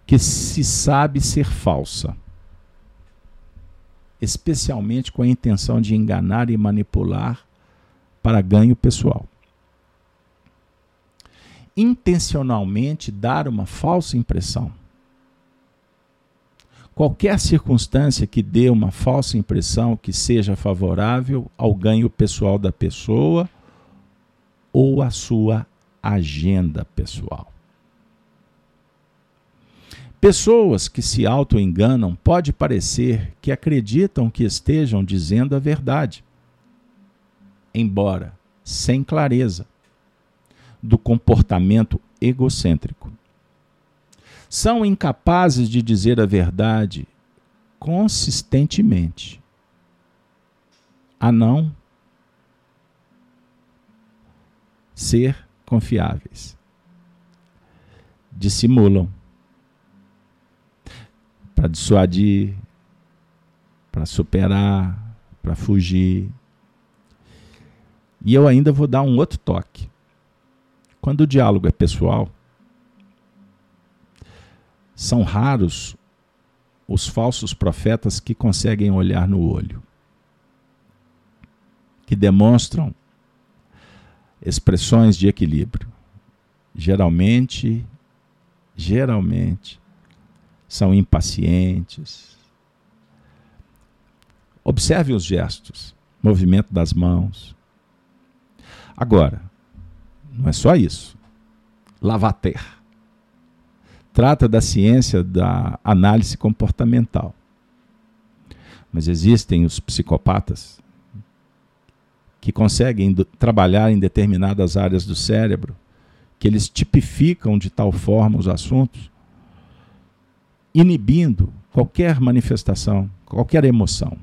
que se sabe ser falsa, especialmente com a intenção de enganar e manipular para ganho pessoal intencionalmente dar uma falsa impressão. Qualquer circunstância que dê uma falsa impressão que seja favorável ao ganho pessoal da pessoa ou à sua agenda pessoal. Pessoas que se auto-enganam pode parecer que acreditam que estejam dizendo a verdade, embora sem clareza do comportamento egocêntrico. São incapazes de dizer a verdade consistentemente, a não ser confiáveis. Dissimulam para dissuadir, para superar, para fugir. E eu ainda vou dar um outro toque. Quando o diálogo é pessoal, são raros os falsos profetas que conseguem olhar no olho, que demonstram expressões de equilíbrio. Geralmente, geralmente, são impacientes. Observe os gestos, movimento das mãos. Agora, não é só isso. Lavater. Trata da ciência da análise comportamental. Mas existem os psicopatas que conseguem trabalhar em determinadas áreas do cérebro, que eles tipificam de tal forma os assuntos, inibindo qualquer manifestação, qualquer emoção.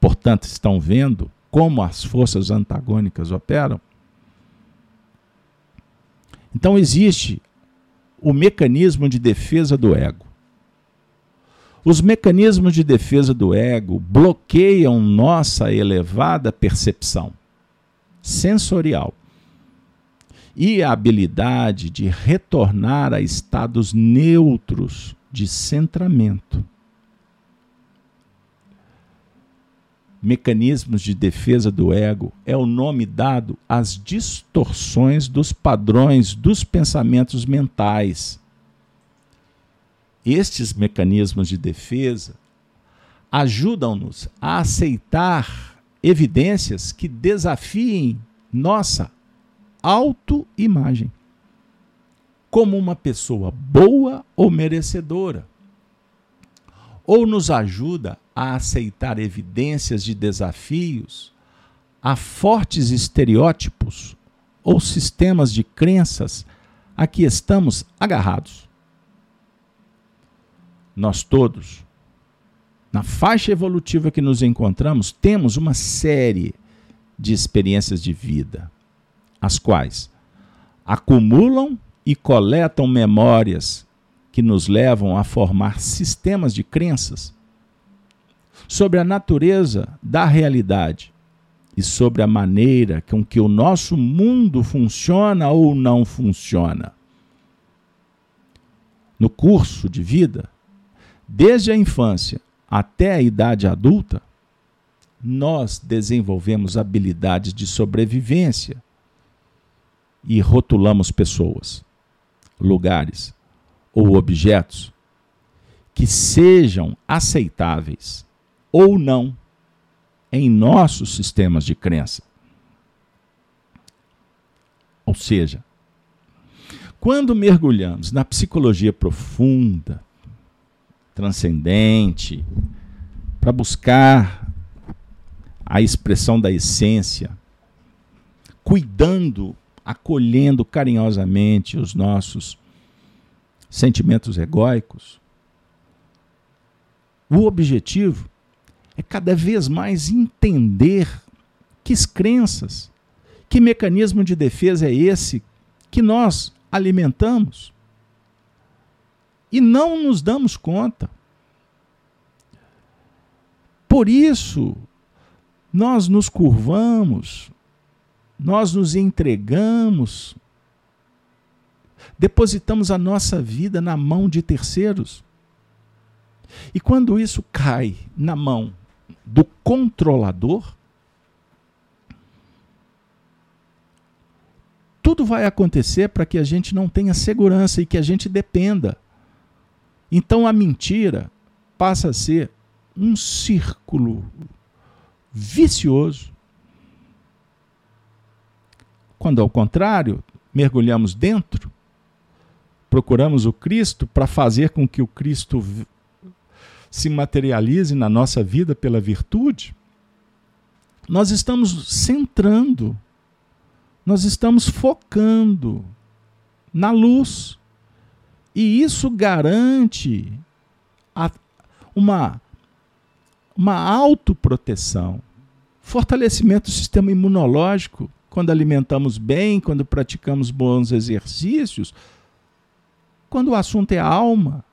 Portanto, estão vendo como as forças antagônicas operam, Então existe o mecanismo de defesa do ego. Os mecanismos de defesa do ego bloqueiam nossa elevada percepção sensorial e a habilidade de retornar a estados neutros de centramento. Mecanismos de defesa do ego é o nome dado às distorções dos padrões dos pensamentos mentais. Estes mecanismos de defesa ajudam-nos a aceitar evidências que desafiem nossa autoimagem como uma pessoa boa ou merecedora, ou nos ajuda a aceitar evidências de desafios a fortes estereótipos ou sistemas de crenças a que estamos agarrados. Nós todos, na faixa evolutiva que nos encontramos, temos uma série de experiências de vida as quais acumulam e coletam memórias que nos levam a formar sistemas de crenças sobre a natureza da realidade e sobre a maneira com que o nosso mundo funciona ou não funciona. No curso de vida, desde a infância até a idade adulta, nós desenvolvemos habilidades de sobrevivência e rotulamos pessoas, lugares ou objetos que sejam aceitáveis ou não em nossos sistemas de crença. Ou seja, quando mergulhamos na psicologia profunda, transcendente, para buscar a expressão da essência, cuidando acolhendo carinhosamente os nossos sentimentos egóicos. O objetivo é cada vez mais entender que crenças, que mecanismo de defesa é esse que nós alimentamos e não nos damos conta. Por isso, nós nos curvamos nós nos entregamos, depositamos a nossa vida na mão de terceiros. E quando isso cai na mão do controlador, tudo vai acontecer para que a gente não tenha segurança e que a gente dependa. Então a mentira passa a ser um círculo vicioso quando, ao contrário, mergulhamos dentro, procuramos o Cristo para fazer com que o Cristo se materialize na nossa vida pela virtude, nós estamos centrando, nós estamos focando na luz. E isso garante a, uma, uma autoproteção, fortalecimento do sistema imunológico quando alimentamos bem, quando praticamos bons exercícios, quando o assunto é alma,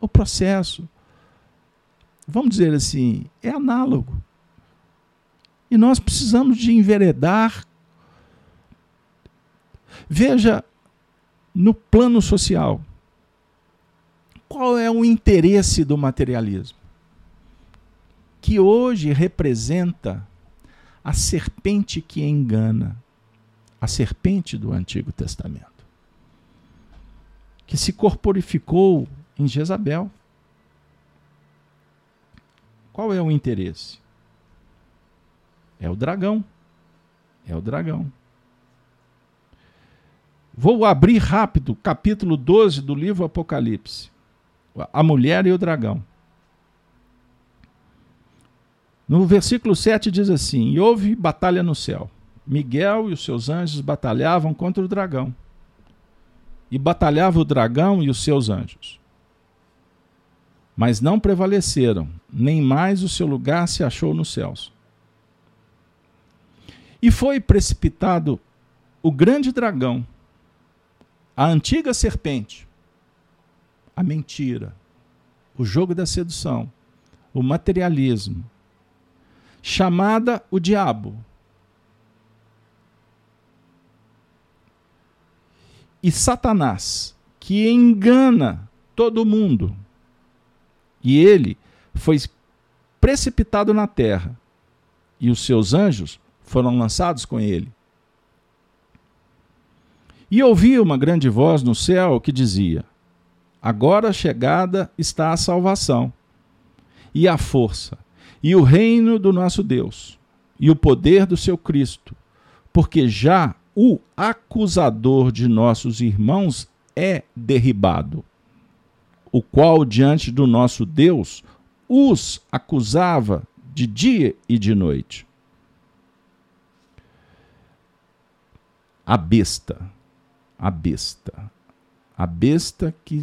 o processo, vamos dizer assim, é análogo. E nós precisamos de enveredar. Veja, no plano social, qual é o interesse do materialismo? Que hoje representa a serpente que engana a serpente do Antigo Testamento, que se corporificou em Jezabel. Qual é o interesse? É o dragão. É o dragão. Vou abrir rápido capítulo 12 do livro Apocalipse. A mulher e o dragão. No versículo 7 diz assim: E houve batalha no céu. Miguel e os seus anjos batalhavam contra o dragão. E batalhava o dragão e os seus anjos. Mas não prevaleceram, nem mais o seu lugar se achou nos céus. E foi precipitado o grande dragão, a antiga serpente, a mentira, o jogo da sedução, o materialismo, chamada o diabo. E Satanás, que engana todo mundo. E ele foi precipitado na terra, e os seus anjos foram lançados com ele. E ouvi uma grande voz no céu que dizia: Agora chegada está a salvação, e a força, e o reino do nosso Deus, e o poder do seu Cristo, porque já o acusador de nossos irmãos é derribado, o qual diante do nosso Deus os acusava de dia e de noite. A besta, a besta, a besta que,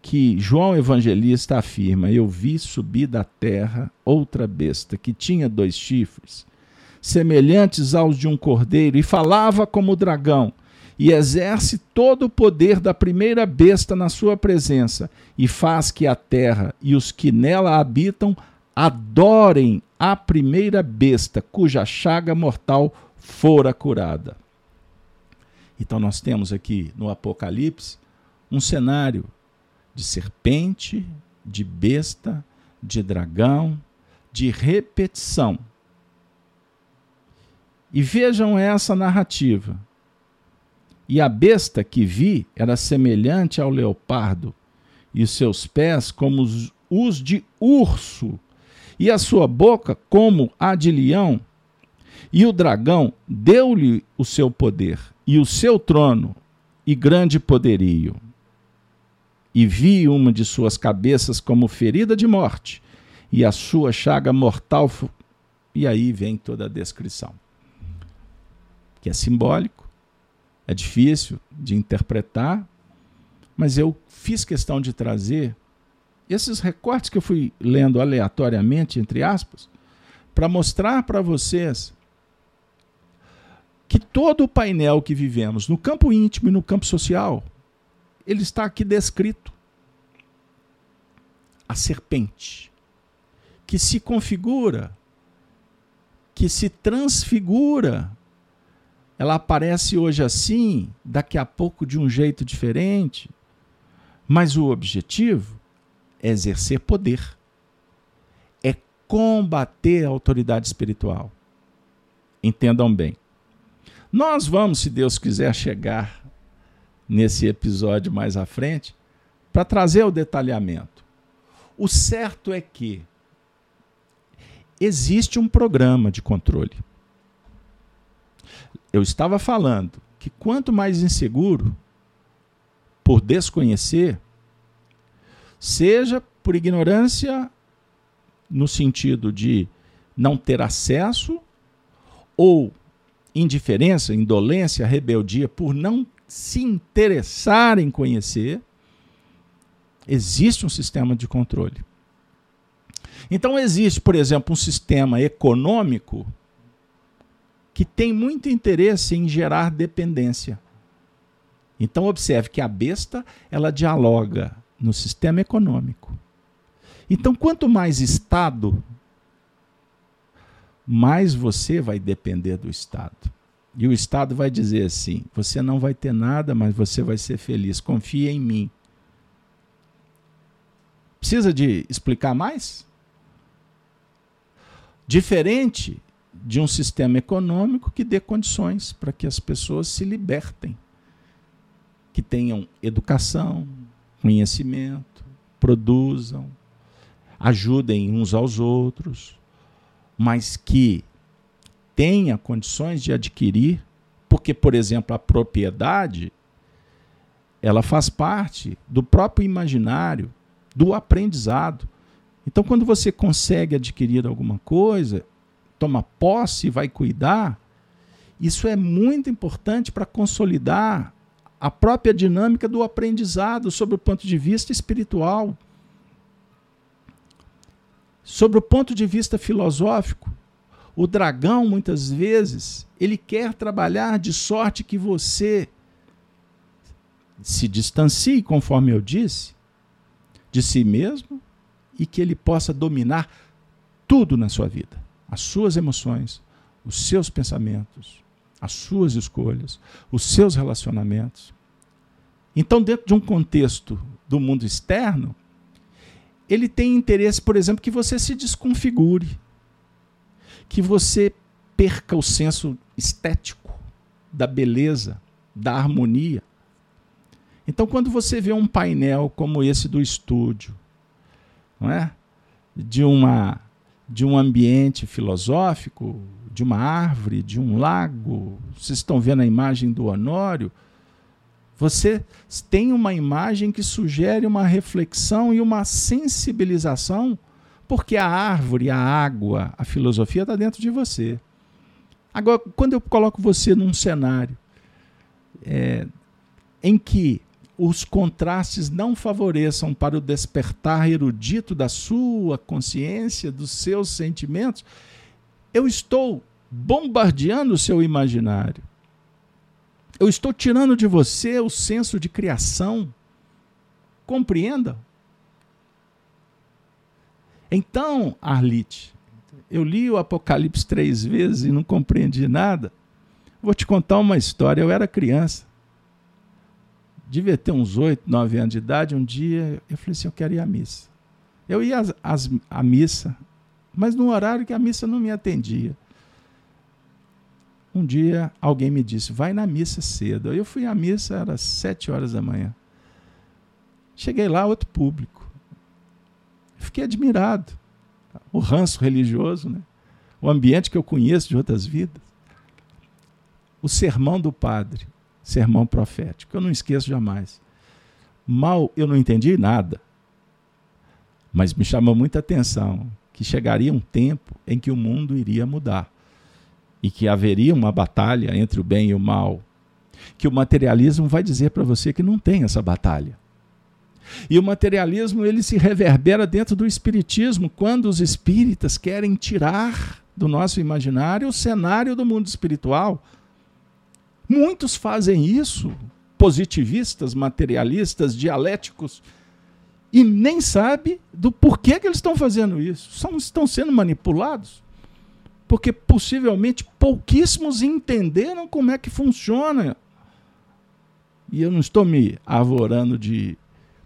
que João Evangelista afirma: Eu vi subir da terra outra besta que tinha dois chifres, semelhantes aos de um cordeiro, e falava como o dragão e exerce todo o poder da primeira besta na sua presença, e faz que a terra e os que nela habitam adorem a primeira besta, cuja chaga mortal fora curada. Então, nós temos aqui no Apocalipse um cenário de serpente, de besta, de dragão, de repetição. E vejam essa narrativa. E a besta que vi era semelhante ao leopardo, e os seus pés como os de urso, e a sua boca como a de leão. E o dragão deu-lhe o seu poder, e o seu trono, e grande poderio. E vi uma de suas cabeças como ferida de morte, e a sua chaga mortal. E aí vem toda a descrição, que é simbólico é difícil de interpretar, mas eu fiz questão de trazer esses recortes que eu fui lendo aleatoriamente, entre aspas, para mostrar para vocês que todo o painel que vivemos no campo íntimo e no campo social, ele está aqui descrito. A serpente, que se configura, que se transfigura ela aparece hoje assim, daqui a pouco de um jeito diferente, mas o objetivo é exercer poder, é combater a autoridade espiritual. Entendam bem. Nós vamos, se Deus quiser, chegar nesse episódio mais à frente para trazer o detalhamento. O certo é que existe um programa de controle eu estava falando que quanto mais inseguro, por desconhecer, seja por ignorância, no sentido de não ter acesso, ou indiferença, indolência, rebeldia, por não se interessar em conhecer, existe um sistema de controle. Então, existe, por exemplo, um sistema econômico que tem muito interesse em gerar dependência. Então observe que a besta, ela dialoga no sistema econômico. Então quanto mais Estado, mais você vai depender do Estado. E o Estado vai dizer assim: você não vai ter nada, mas você vai ser feliz. Confia em mim. Precisa de explicar mais? Diferente de um sistema econômico que dê condições para que as pessoas se libertem, que tenham educação, conhecimento, produzam, ajudem uns aos outros, mas que tenha condições de adquirir, porque, por exemplo, a propriedade ela faz parte do próprio imaginário, do aprendizado. Então, quando você consegue adquirir alguma coisa, toma posse vai cuidar, isso é muito importante para consolidar a própria dinâmica do aprendizado sob o ponto de vista espiritual. Sobre o ponto de vista filosófico, o dragão muitas vezes, ele quer trabalhar de sorte que você se distancie, conforme eu disse, de si mesmo e que ele possa dominar tudo na sua vida: as suas emoções, os seus pensamentos, as suas escolhas, os seus relacionamentos. Então, dentro de um contexto do mundo externo, ele tem interesse, por exemplo, que você se desconfigure, que você perca o senso estético da beleza, da harmonia. Então, quando você vê um painel como esse do estúdio, não é? de, uma, de um ambiente filosófico, de uma árvore, de um lago, vocês estão vendo a imagem do Honório, você tem uma imagem que sugere uma reflexão e uma sensibilização, porque a árvore, a água, a filosofia está dentro de você. Agora, quando eu coloco você num cenário é, em que os contrastes não favoreçam para o despertar erudito da sua consciência, dos seus sentimentos, eu estou bombardeando o seu imaginário. Eu estou tirando de você o senso de criação. Compreenda? Então, Arlite, eu li o Apocalipse três vezes e não compreendi nada. Vou te contar uma história. Eu era criança devia ter uns oito, nove anos de idade, um dia eu falei assim, eu quero ir à missa. Eu ia às, às, à missa, mas no horário que a missa não me atendia. Um dia alguém me disse, vai na missa cedo. Eu fui à missa, era sete horas da manhã. Cheguei lá, outro público. Fiquei admirado. O ranço religioso, né? o ambiente que eu conheço de outras vidas. O sermão do padre sermão profético. Eu não esqueço jamais. Mal eu não entendi nada, mas me chamou muita atenção que chegaria um tempo em que o mundo iria mudar e que haveria uma batalha entre o bem e o mal, que o materialismo vai dizer para você que não tem essa batalha. E o materialismo ele se reverbera dentro do espiritismo quando os espíritas querem tirar do nosso imaginário o cenário do mundo espiritual Muitos fazem isso, positivistas, materialistas, dialéticos, e nem sabe do porquê que eles estão fazendo isso. São, estão sendo manipulados. Porque possivelmente pouquíssimos entenderam como é que funciona. E eu não estou me avorando de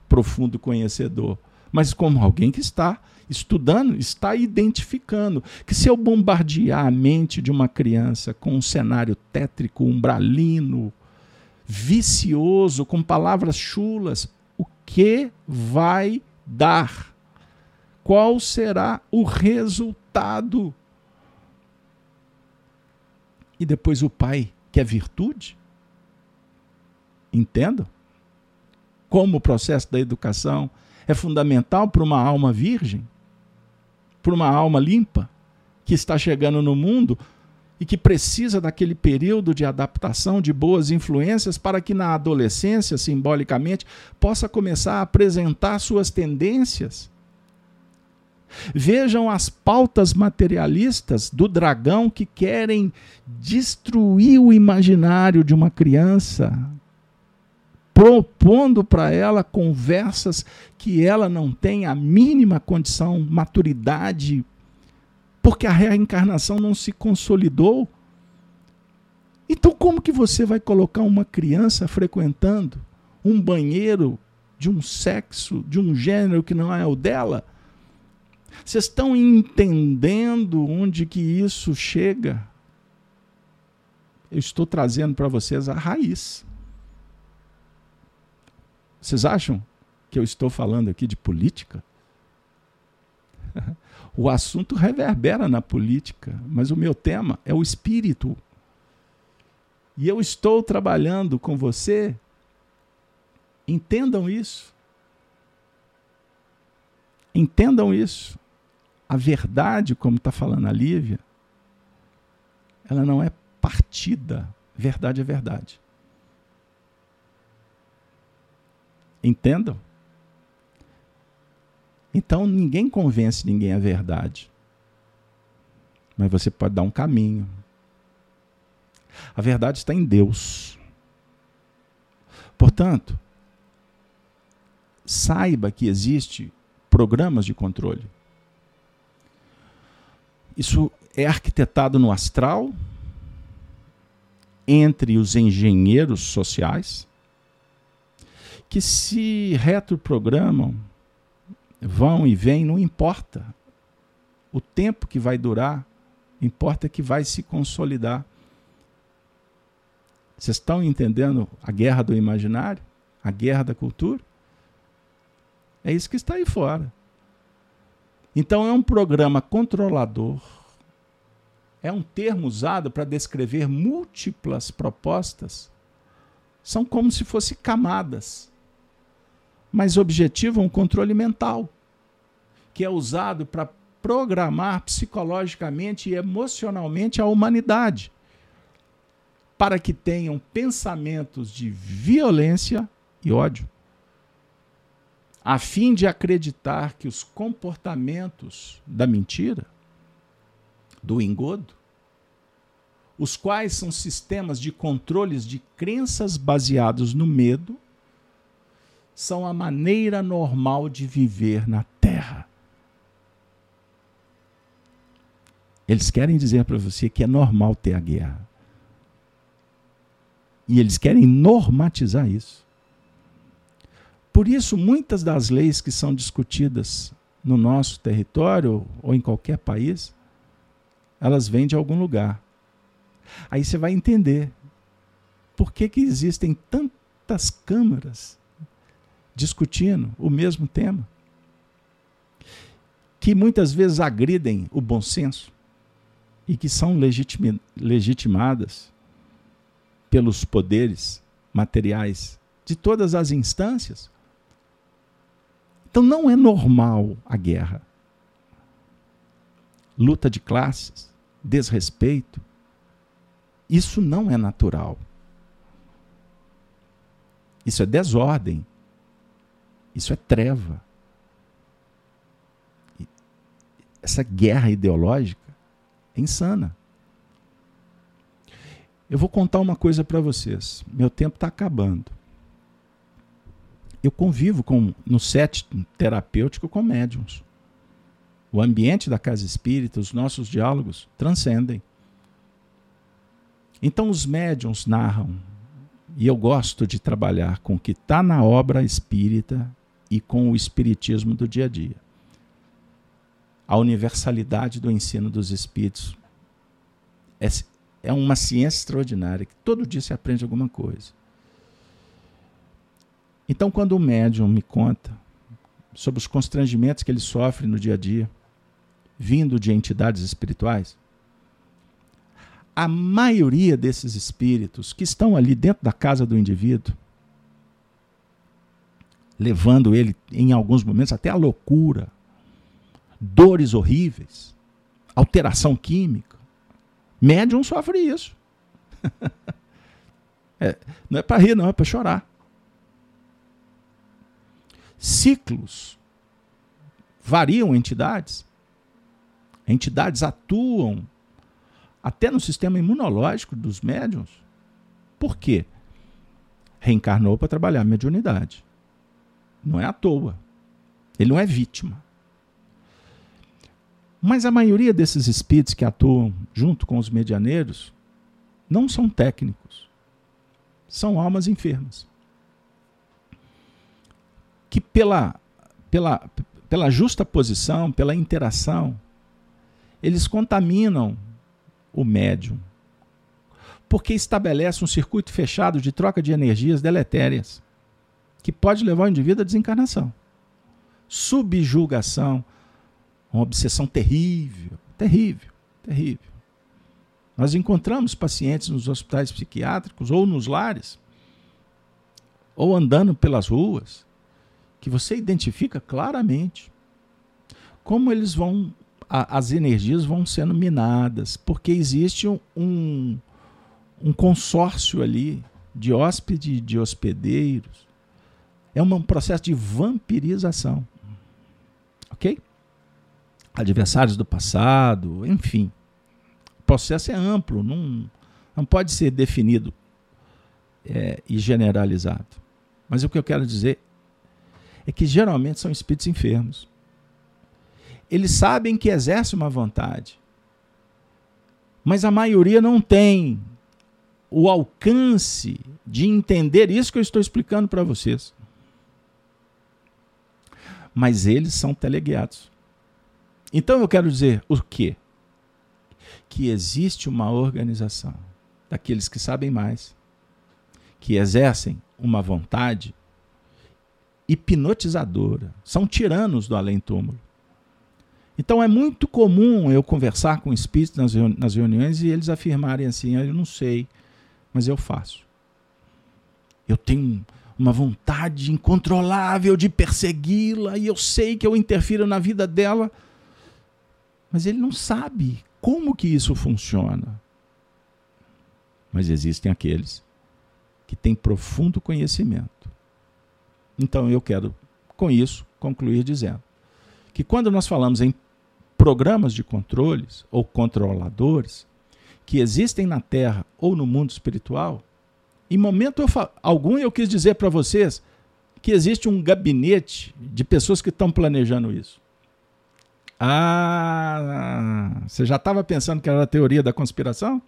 profundo conhecedor, mas como alguém que está estudando, está identificando que se eu bombardear a mente de uma criança com um cenário tétrico, umbralino, vicioso, com palavras chulas, o que vai dar? Qual será o resultado? E depois o pai quer virtude? Entendam? Como o processo da educação é fundamental para uma alma virgem? por uma alma limpa que está chegando no mundo e que precisa daquele período de adaptação de boas influências para que na adolescência, simbolicamente, possa começar a apresentar suas tendências. Vejam as pautas materialistas do dragão que querem destruir o imaginário de uma criança, propondo para ela conversas que ela não tem a mínima condição, maturidade, porque a reencarnação não se consolidou. Então, como que você vai colocar uma criança frequentando um banheiro de um sexo, de um gênero que não é o dela? Vocês estão entendendo onde que isso chega? Eu estou trazendo para vocês a raiz. Vocês acham que eu estou falando aqui de política? o assunto reverbera na política, mas o meu tema é o espírito. E eu estou trabalhando com você. Entendam isso. Entendam isso. A verdade, como está falando a Lívia, ela não é partida. Verdade é verdade. Entendam? Então ninguém convence ninguém a verdade. Mas você pode dar um caminho. A verdade está em Deus. Portanto, saiba que existe programas de controle. Isso é arquitetado no astral entre os engenheiros sociais que se retroprogramam, vão e vêm, não importa o tempo que vai durar, importa que vai se consolidar. Vocês estão entendendo a guerra do imaginário? A guerra da cultura? É isso que está aí fora. Então é um programa controlador. É um termo usado para descrever múltiplas propostas. São como se fossem camadas. Mas objetivam um controle mental, que é usado para programar psicologicamente e emocionalmente a humanidade para que tenham pensamentos de violência e ódio, a fim de acreditar que os comportamentos da mentira, do engodo, os quais são sistemas de controles de crenças baseados no medo, são a maneira normal de viver na Terra. Eles querem dizer para você que é normal ter a guerra. E eles querem normatizar isso. Por isso, muitas das leis que são discutidas no nosso território ou em qualquer país, elas vêm de algum lugar. Aí você vai entender por que, que existem tantas câmaras discutindo o mesmo tema, que muitas vezes agridem o bom senso e que são legitimadas pelos poderes materiais de todas as instâncias. Então não é normal a guerra. Luta de classes, desrespeito. Isso não é natural. Isso é desordem. Isso é treva. Essa guerra ideológica é insana. Eu vou contar uma coisa para vocês. Meu tempo está acabando. Eu convivo com, no set terapêutico com médiums. O ambiente da casa espírita, os nossos diálogos transcendem. Então os médiums narram, e eu gosto de trabalhar com o que está na obra espírita e com o espiritismo do dia a dia. A universalidade do ensino dos espíritos é é uma ciência extraordinária, que todo dia se aprende alguma coisa. Então, quando o médium me conta sobre os constrangimentos que ele sofre no dia a dia, vindo de entidades espirituais, a maioria desses espíritos que estão ali dentro da casa do indivíduo, levando ele, em alguns momentos, até a loucura, dores horríveis, alteração química, Médium sofre isso. é, não é para rir, não, é para chorar. Ciclos variam entidades. Entidades atuam até no sistema imunológico dos médiums. Por quê? Reencarnou para trabalhar a mediunidade. Não é à toa. Ele não é vítima. Mas a maioria desses espíritos que atuam junto com os medianeiros não são técnicos. São almas enfermas. Que pela, pela, pela justa posição, pela interação, eles contaminam o médium. Porque estabelece um circuito fechado de troca de energias deletérias, que pode levar o indivíduo à desencarnação. Subjugação, uma obsessão terrível, terrível, terrível. Nós encontramos pacientes nos hospitais psiquiátricos ou nos lares, ou andando pelas ruas, que você identifica claramente como eles vão, a, as energias vão sendo minadas, porque existe um, um, um consórcio ali de hóspede e de hospedeiros. É um processo de vampirização. Ok? adversários do passado, enfim. O processo é amplo, não, não pode ser definido é, e generalizado. Mas o que eu quero dizer é que geralmente são espíritos enfermos. Eles sabem que exercem uma vontade, mas a maioria não tem o alcance de entender isso que eu estou explicando para vocês. Mas eles são teleguiados. Então eu quero dizer o quê? Que existe uma organização daqueles que sabem mais, que exercem uma vontade hipnotizadora, são tiranos do além-túmulo. Então é muito comum eu conversar com espíritos nas reuniões e eles afirmarem assim: ah, eu não sei, mas eu faço. Eu tenho uma vontade incontrolável de persegui-la e eu sei que eu interfiro na vida dela, mas ele não sabe como que isso funciona. Mas existem aqueles que têm profundo conhecimento. Então eu quero, com isso, concluir dizendo que quando nós falamos em programas de controles ou controladores que existem na Terra ou no mundo espiritual, em momento eu algum eu quis dizer para vocês que existe um gabinete de pessoas que estão planejando isso. Ah, você já estava pensando que era a teoria da conspiração?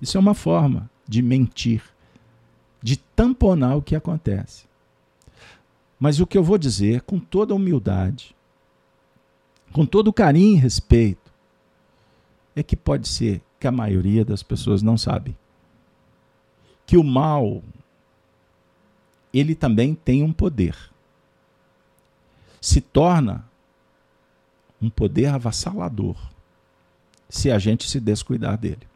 Isso é uma forma de mentir, de tamponar o que acontece. Mas o que eu vou dizer com toda humildade, com todo carinho e respeito, é que pode ser que a maioria das pessoas não sabe que o mal ele também tem um poder. Se torna um poder avassalador se a gente se descuidar dele.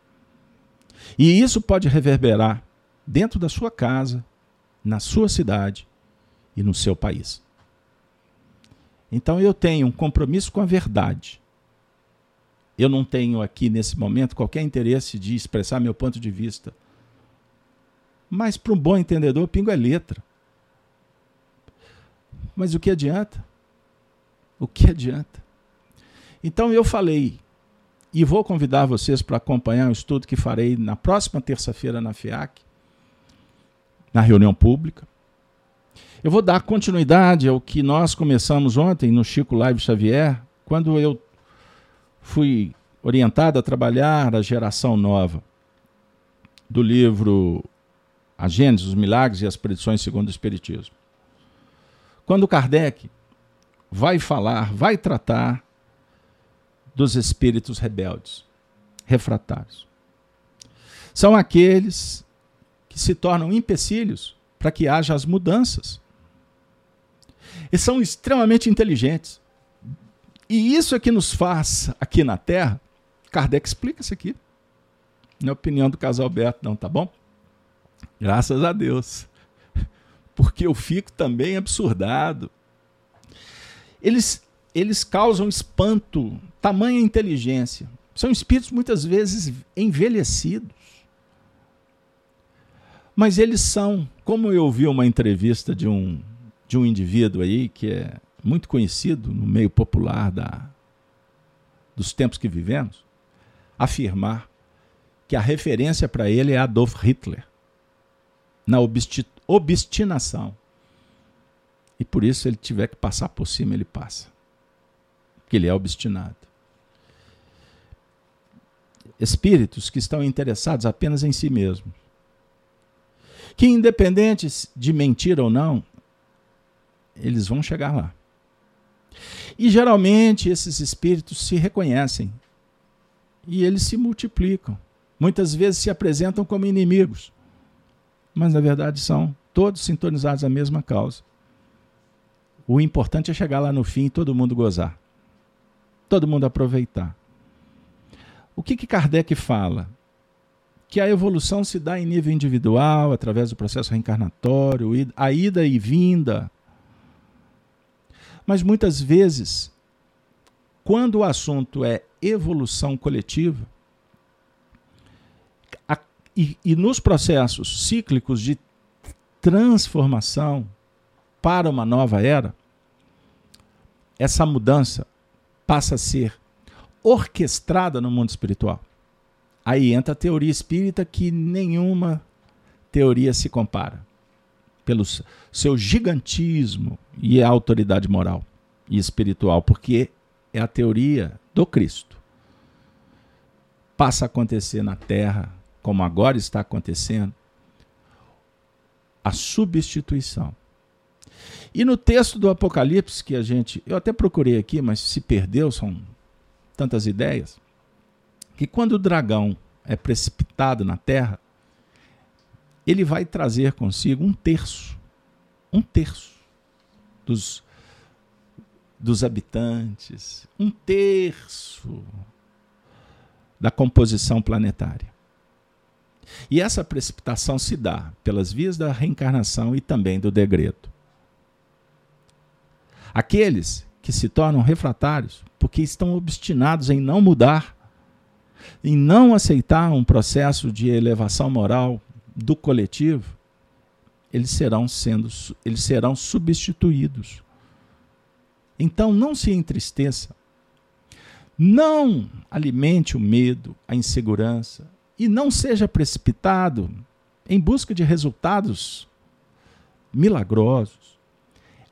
E isso pode reverberar dentro da sua casa, na sua cidade e no seu país. Então eu tenho um compromisso com a verdade. Eu não tenho aqui nesse momento qualquer interesse de expressar meu ponto de vista. Mas para um bom entendedor, pingo é letra. Mas o que adianta? O que adianta? Então eu falei, e vou convidar vocês para acompanhar o estudo que farei na próxima terça-feira na FIAC, na reunião pública. Eu vou dar continuidade ao que nós começamos ontem no Chico Live Xavier, quando eu fui orientado a trabalhar a geração nova do livro A Gênesis, os Milagres e as Predições segundo o Espiritismo. Quando Kardec vai falar, vai tratar dos espíritos rebeldes, refratários. São aqueles que se tornam empecilhos para que haja as mudanças. E são extremamente inteligentes. E isso é que nos faz, aqui na Terra, Kardec explica isso aqui. Na opinião do casal Alberto, não, tá bom? Graças a Deus. Porque eu fico também absurdado. Eles eles causam espanto, tamanha inteligência. São espíritos muitas vezes envelhecidos. Mas eles são, como eu ouvi uma entrevista de um, de um indivíduo aí que é muito conhecido no meio popular da, dos tempos que vivemos, afirmar que a referência para ele é Adolf Hitler, na obstinação. E por isso, ele tiver que passar por cima, ele passa que ele é obstinado. Espíritos que estão interessados apenas em si mesmos. Que, independentes de mentir ou não, eles vão chegar lá. E geralmente esses espíritos se reconhecem e eles se multiplicam. Muitas vezes se apresentam como inimigos, mas na verdade são todos sintonizados à mesma causa. O importante é chegar lá no fim e todo mundo gozar todo mundo aproveitar. O que, que Kardec fala? Que a evolução se dá em nível individual, através do processo reencarnatório, a ida e vinda. Mas muitas vezes, quando o assunto é evolução coletiva, a, e, e nos processos cíclicos de transformação para uma nova era, essa mudança passa a ser orquestrada no mundo espiritual. Aí entra a teoria espírita que nenhuma teoria se compara. pelo seu gigantismo e a autoridade moral e espiritual, porque é a teoria do Cristo. Passa a acontecer na terra, como agora está acontecendo, a substituição. E no texto do Apocalipse que a gente, eu até procurei aqui, mas se perdeu, são tantas ideias, que quando o dragão é precipitado na terra, ele vai trazer consigo um terço, um terço dos, dos habitantes, um terço da composição planetária. E essa precipitação se dá pelas vias da reencarnação e também do degredo. Aqueles que se tornam refratários porque estão obstinados em não mudar, em não aceitar um processo de elevação moral do coletivo, eles serão sendo eles serão substituídos. Então não se entristeça. Não alimente o medo, a insegurança e não seja precipitado em busca de resultados milagrosos.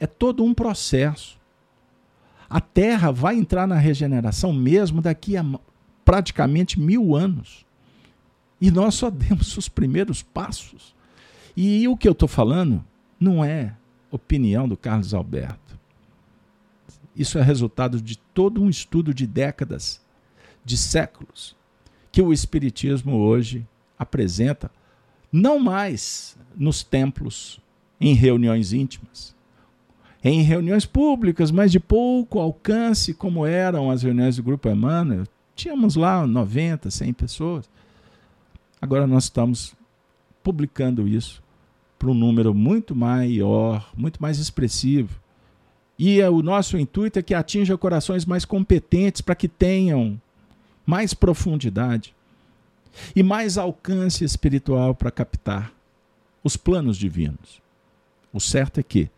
É todo um processo. A Terra vai entrar na regeneração mesmo daqui a praticamente mil anos. E nós só demos os primeiros passos. E o que eu estou falando não é opinião do Carlos Alberto. Isso é resultado de todo um estudo de décadas, de séculos, que o Espiritismo hoje apresenta, não mais nos templos, em reuniões íntimas, em reuniões públicas, mas de pouco alcance, como eram as reuniões do Grupo Emmanuel. Tínhamos lá 90, 100 pessoas. Agora nós estamos publicando isso para um número muito maior, muito mais expressivo. E é, o nosso intuito é que atinja corações mais competentes para que tenham mais profundidade e mais alcance espiritual para captar os planos divinos. O certo é que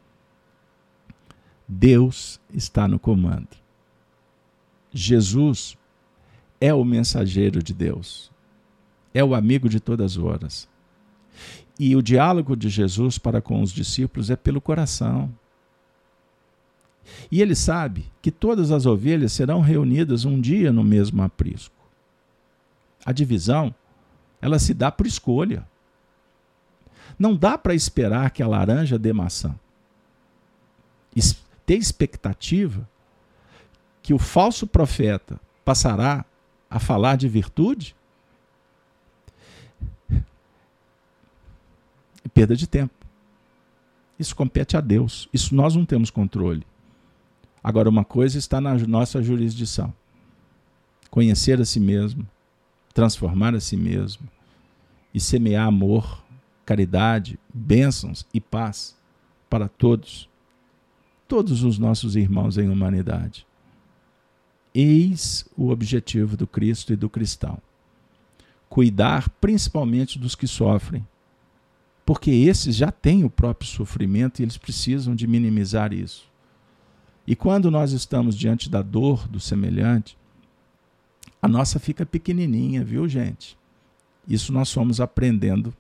Deus está no comando. Jesus é o mensageiro de Deus é o amigo de todas as horas. E o diálogo de Jesus para com os discípulos é pelo coração. E ele sabe que todas as ovelhas serão reunidas um dia no mesmo aprisco. A divisão, ela se dá por escolha. Não dá para esperar que a laranja dê maçã. Ter expectativa que o falso profeta passará a falar de virtude perda de tempo. Isso compete a Deus. Isso nós não temos controle. Agora, uma coisa está na nossa jurisdição: conhecer a si mesmo, transformar a si mesmo e semear amor, caridade, bênçãos e paz para todos, todos os nossos irmãos em humanidade. Eis o objetivo do Cristo e do cristão: cuidar principalmente dos que sofrem porque esses já têm o próprio sofrimento e eles precisam de minimizar isso. E quando nós estamos diante da dor do semelhante, a nossa fica pequenininha, viu, gente? Isso nós fomos aprendendo,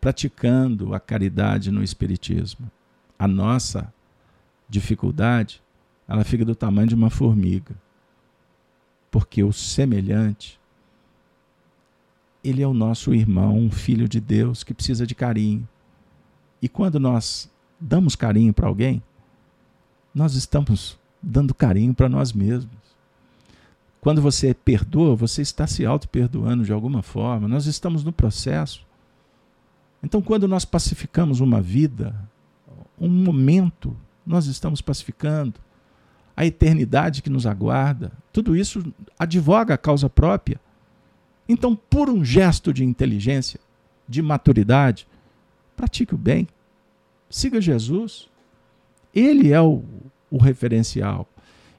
praticando a caridade no Espiritismo. A nossa dificuldade, ela fica do tamanho de uma formiga. Porque o semelhante, ele é o nosso irmão, um filho de Deus que precisa de carinho. E quando nós damos carinho para alguém, nós estamos dando carinho para nós mesmos. Quando você perdoa, você está se auto-perdoando de alguma forma. Nós estamos no processo. Então, quando nós pacificamos uma vida, um momento, nós estamos pacificando. A eternidade que nos aguarda, tudo isso advoga a causa própria. Então, por um gesto de inteligência, de maturidade, pratique o bem. Siga Jesus. Ele é o, o referencial.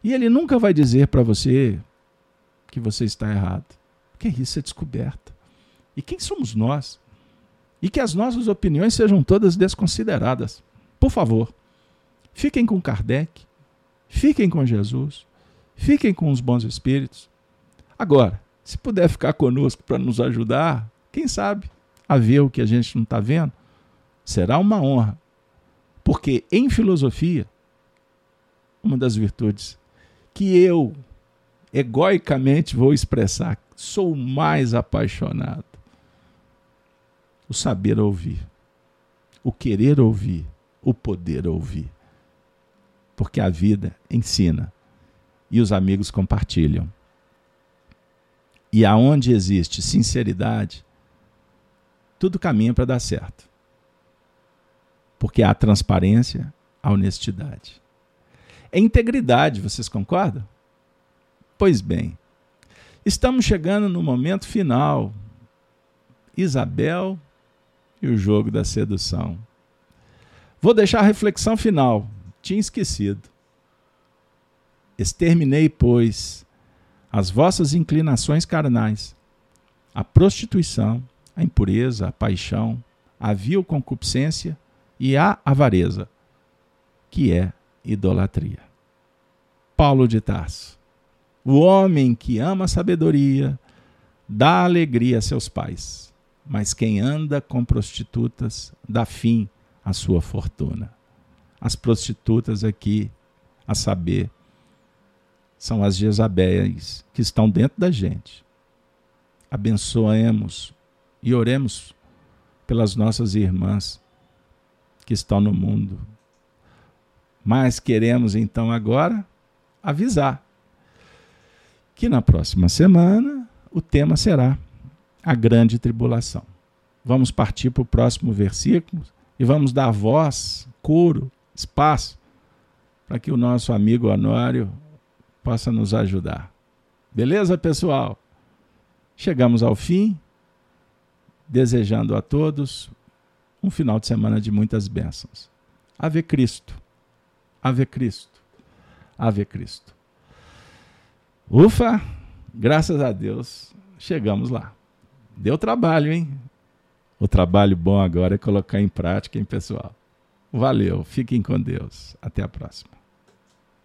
E ele nunca vai dizer para você que você está errado. Porque isso é descoberta. E quem somos nós? E que as nossas opiniões sejam todas desconsideradas. Por favor, fiquem com Kardec, fiquem com Jesus, fiquem com os bons espíritos. Agora, se puder ficar conosco para nos ajudar, quem sabe, a ver o que a gente não está vendo, Será uma honra. Porque em filosofia, uma das virtudes que eu egoicamente vou expressar, sou mais apaixonado. O saber ouvir, o querer ouvir, o poder ouvir. Porque a vida ensina e os amigos compartilham. E aonde existe sinceridade, tudo caminha para dar certo. Porque há transparência, a honestidade. É integridade, vocês concordam? Pois bem, estamos chegando no momento final. Isabel e o jogo da sedução. Vou deixar a reflexão final. Tinha esquecido. Exterminei, pois, as vossas inclinações carnais, a prostituição, a impureza, a paixão, a vil concupiscência e a avareza, que é idolatria. Paulo de Tarso. O homem que ama a sabedoria dá alegria a seus pais, mas quem anda com prostitutas dá fim à sua fortuna. As prostitutas aqui, a saber, são as Jezabéis que estão dentro da gente. Abençoemos e oremos pelas nossas irmãs que estão no mundo. Mas queremos então agora avisar que na próxima semana o tema será a grande tribulação. Vamos partir para o próximo versículo e vamos dar voz, coro, espaço para que o nosso amigo Honório possa nos ajudar. Beleza, pessoal? Chegamos ao fim, desejando a todos um final de semana de muitas bênçãos. Ave Cristo, Ave Cristo, Ave Cristo. Ufa, graças a Deus, chegamos lá. Deu trabalho, hein? O trabalho bom agora é colocar em prática, hein, pessoal? Valeu, fiquem com Deus. Até a próxima.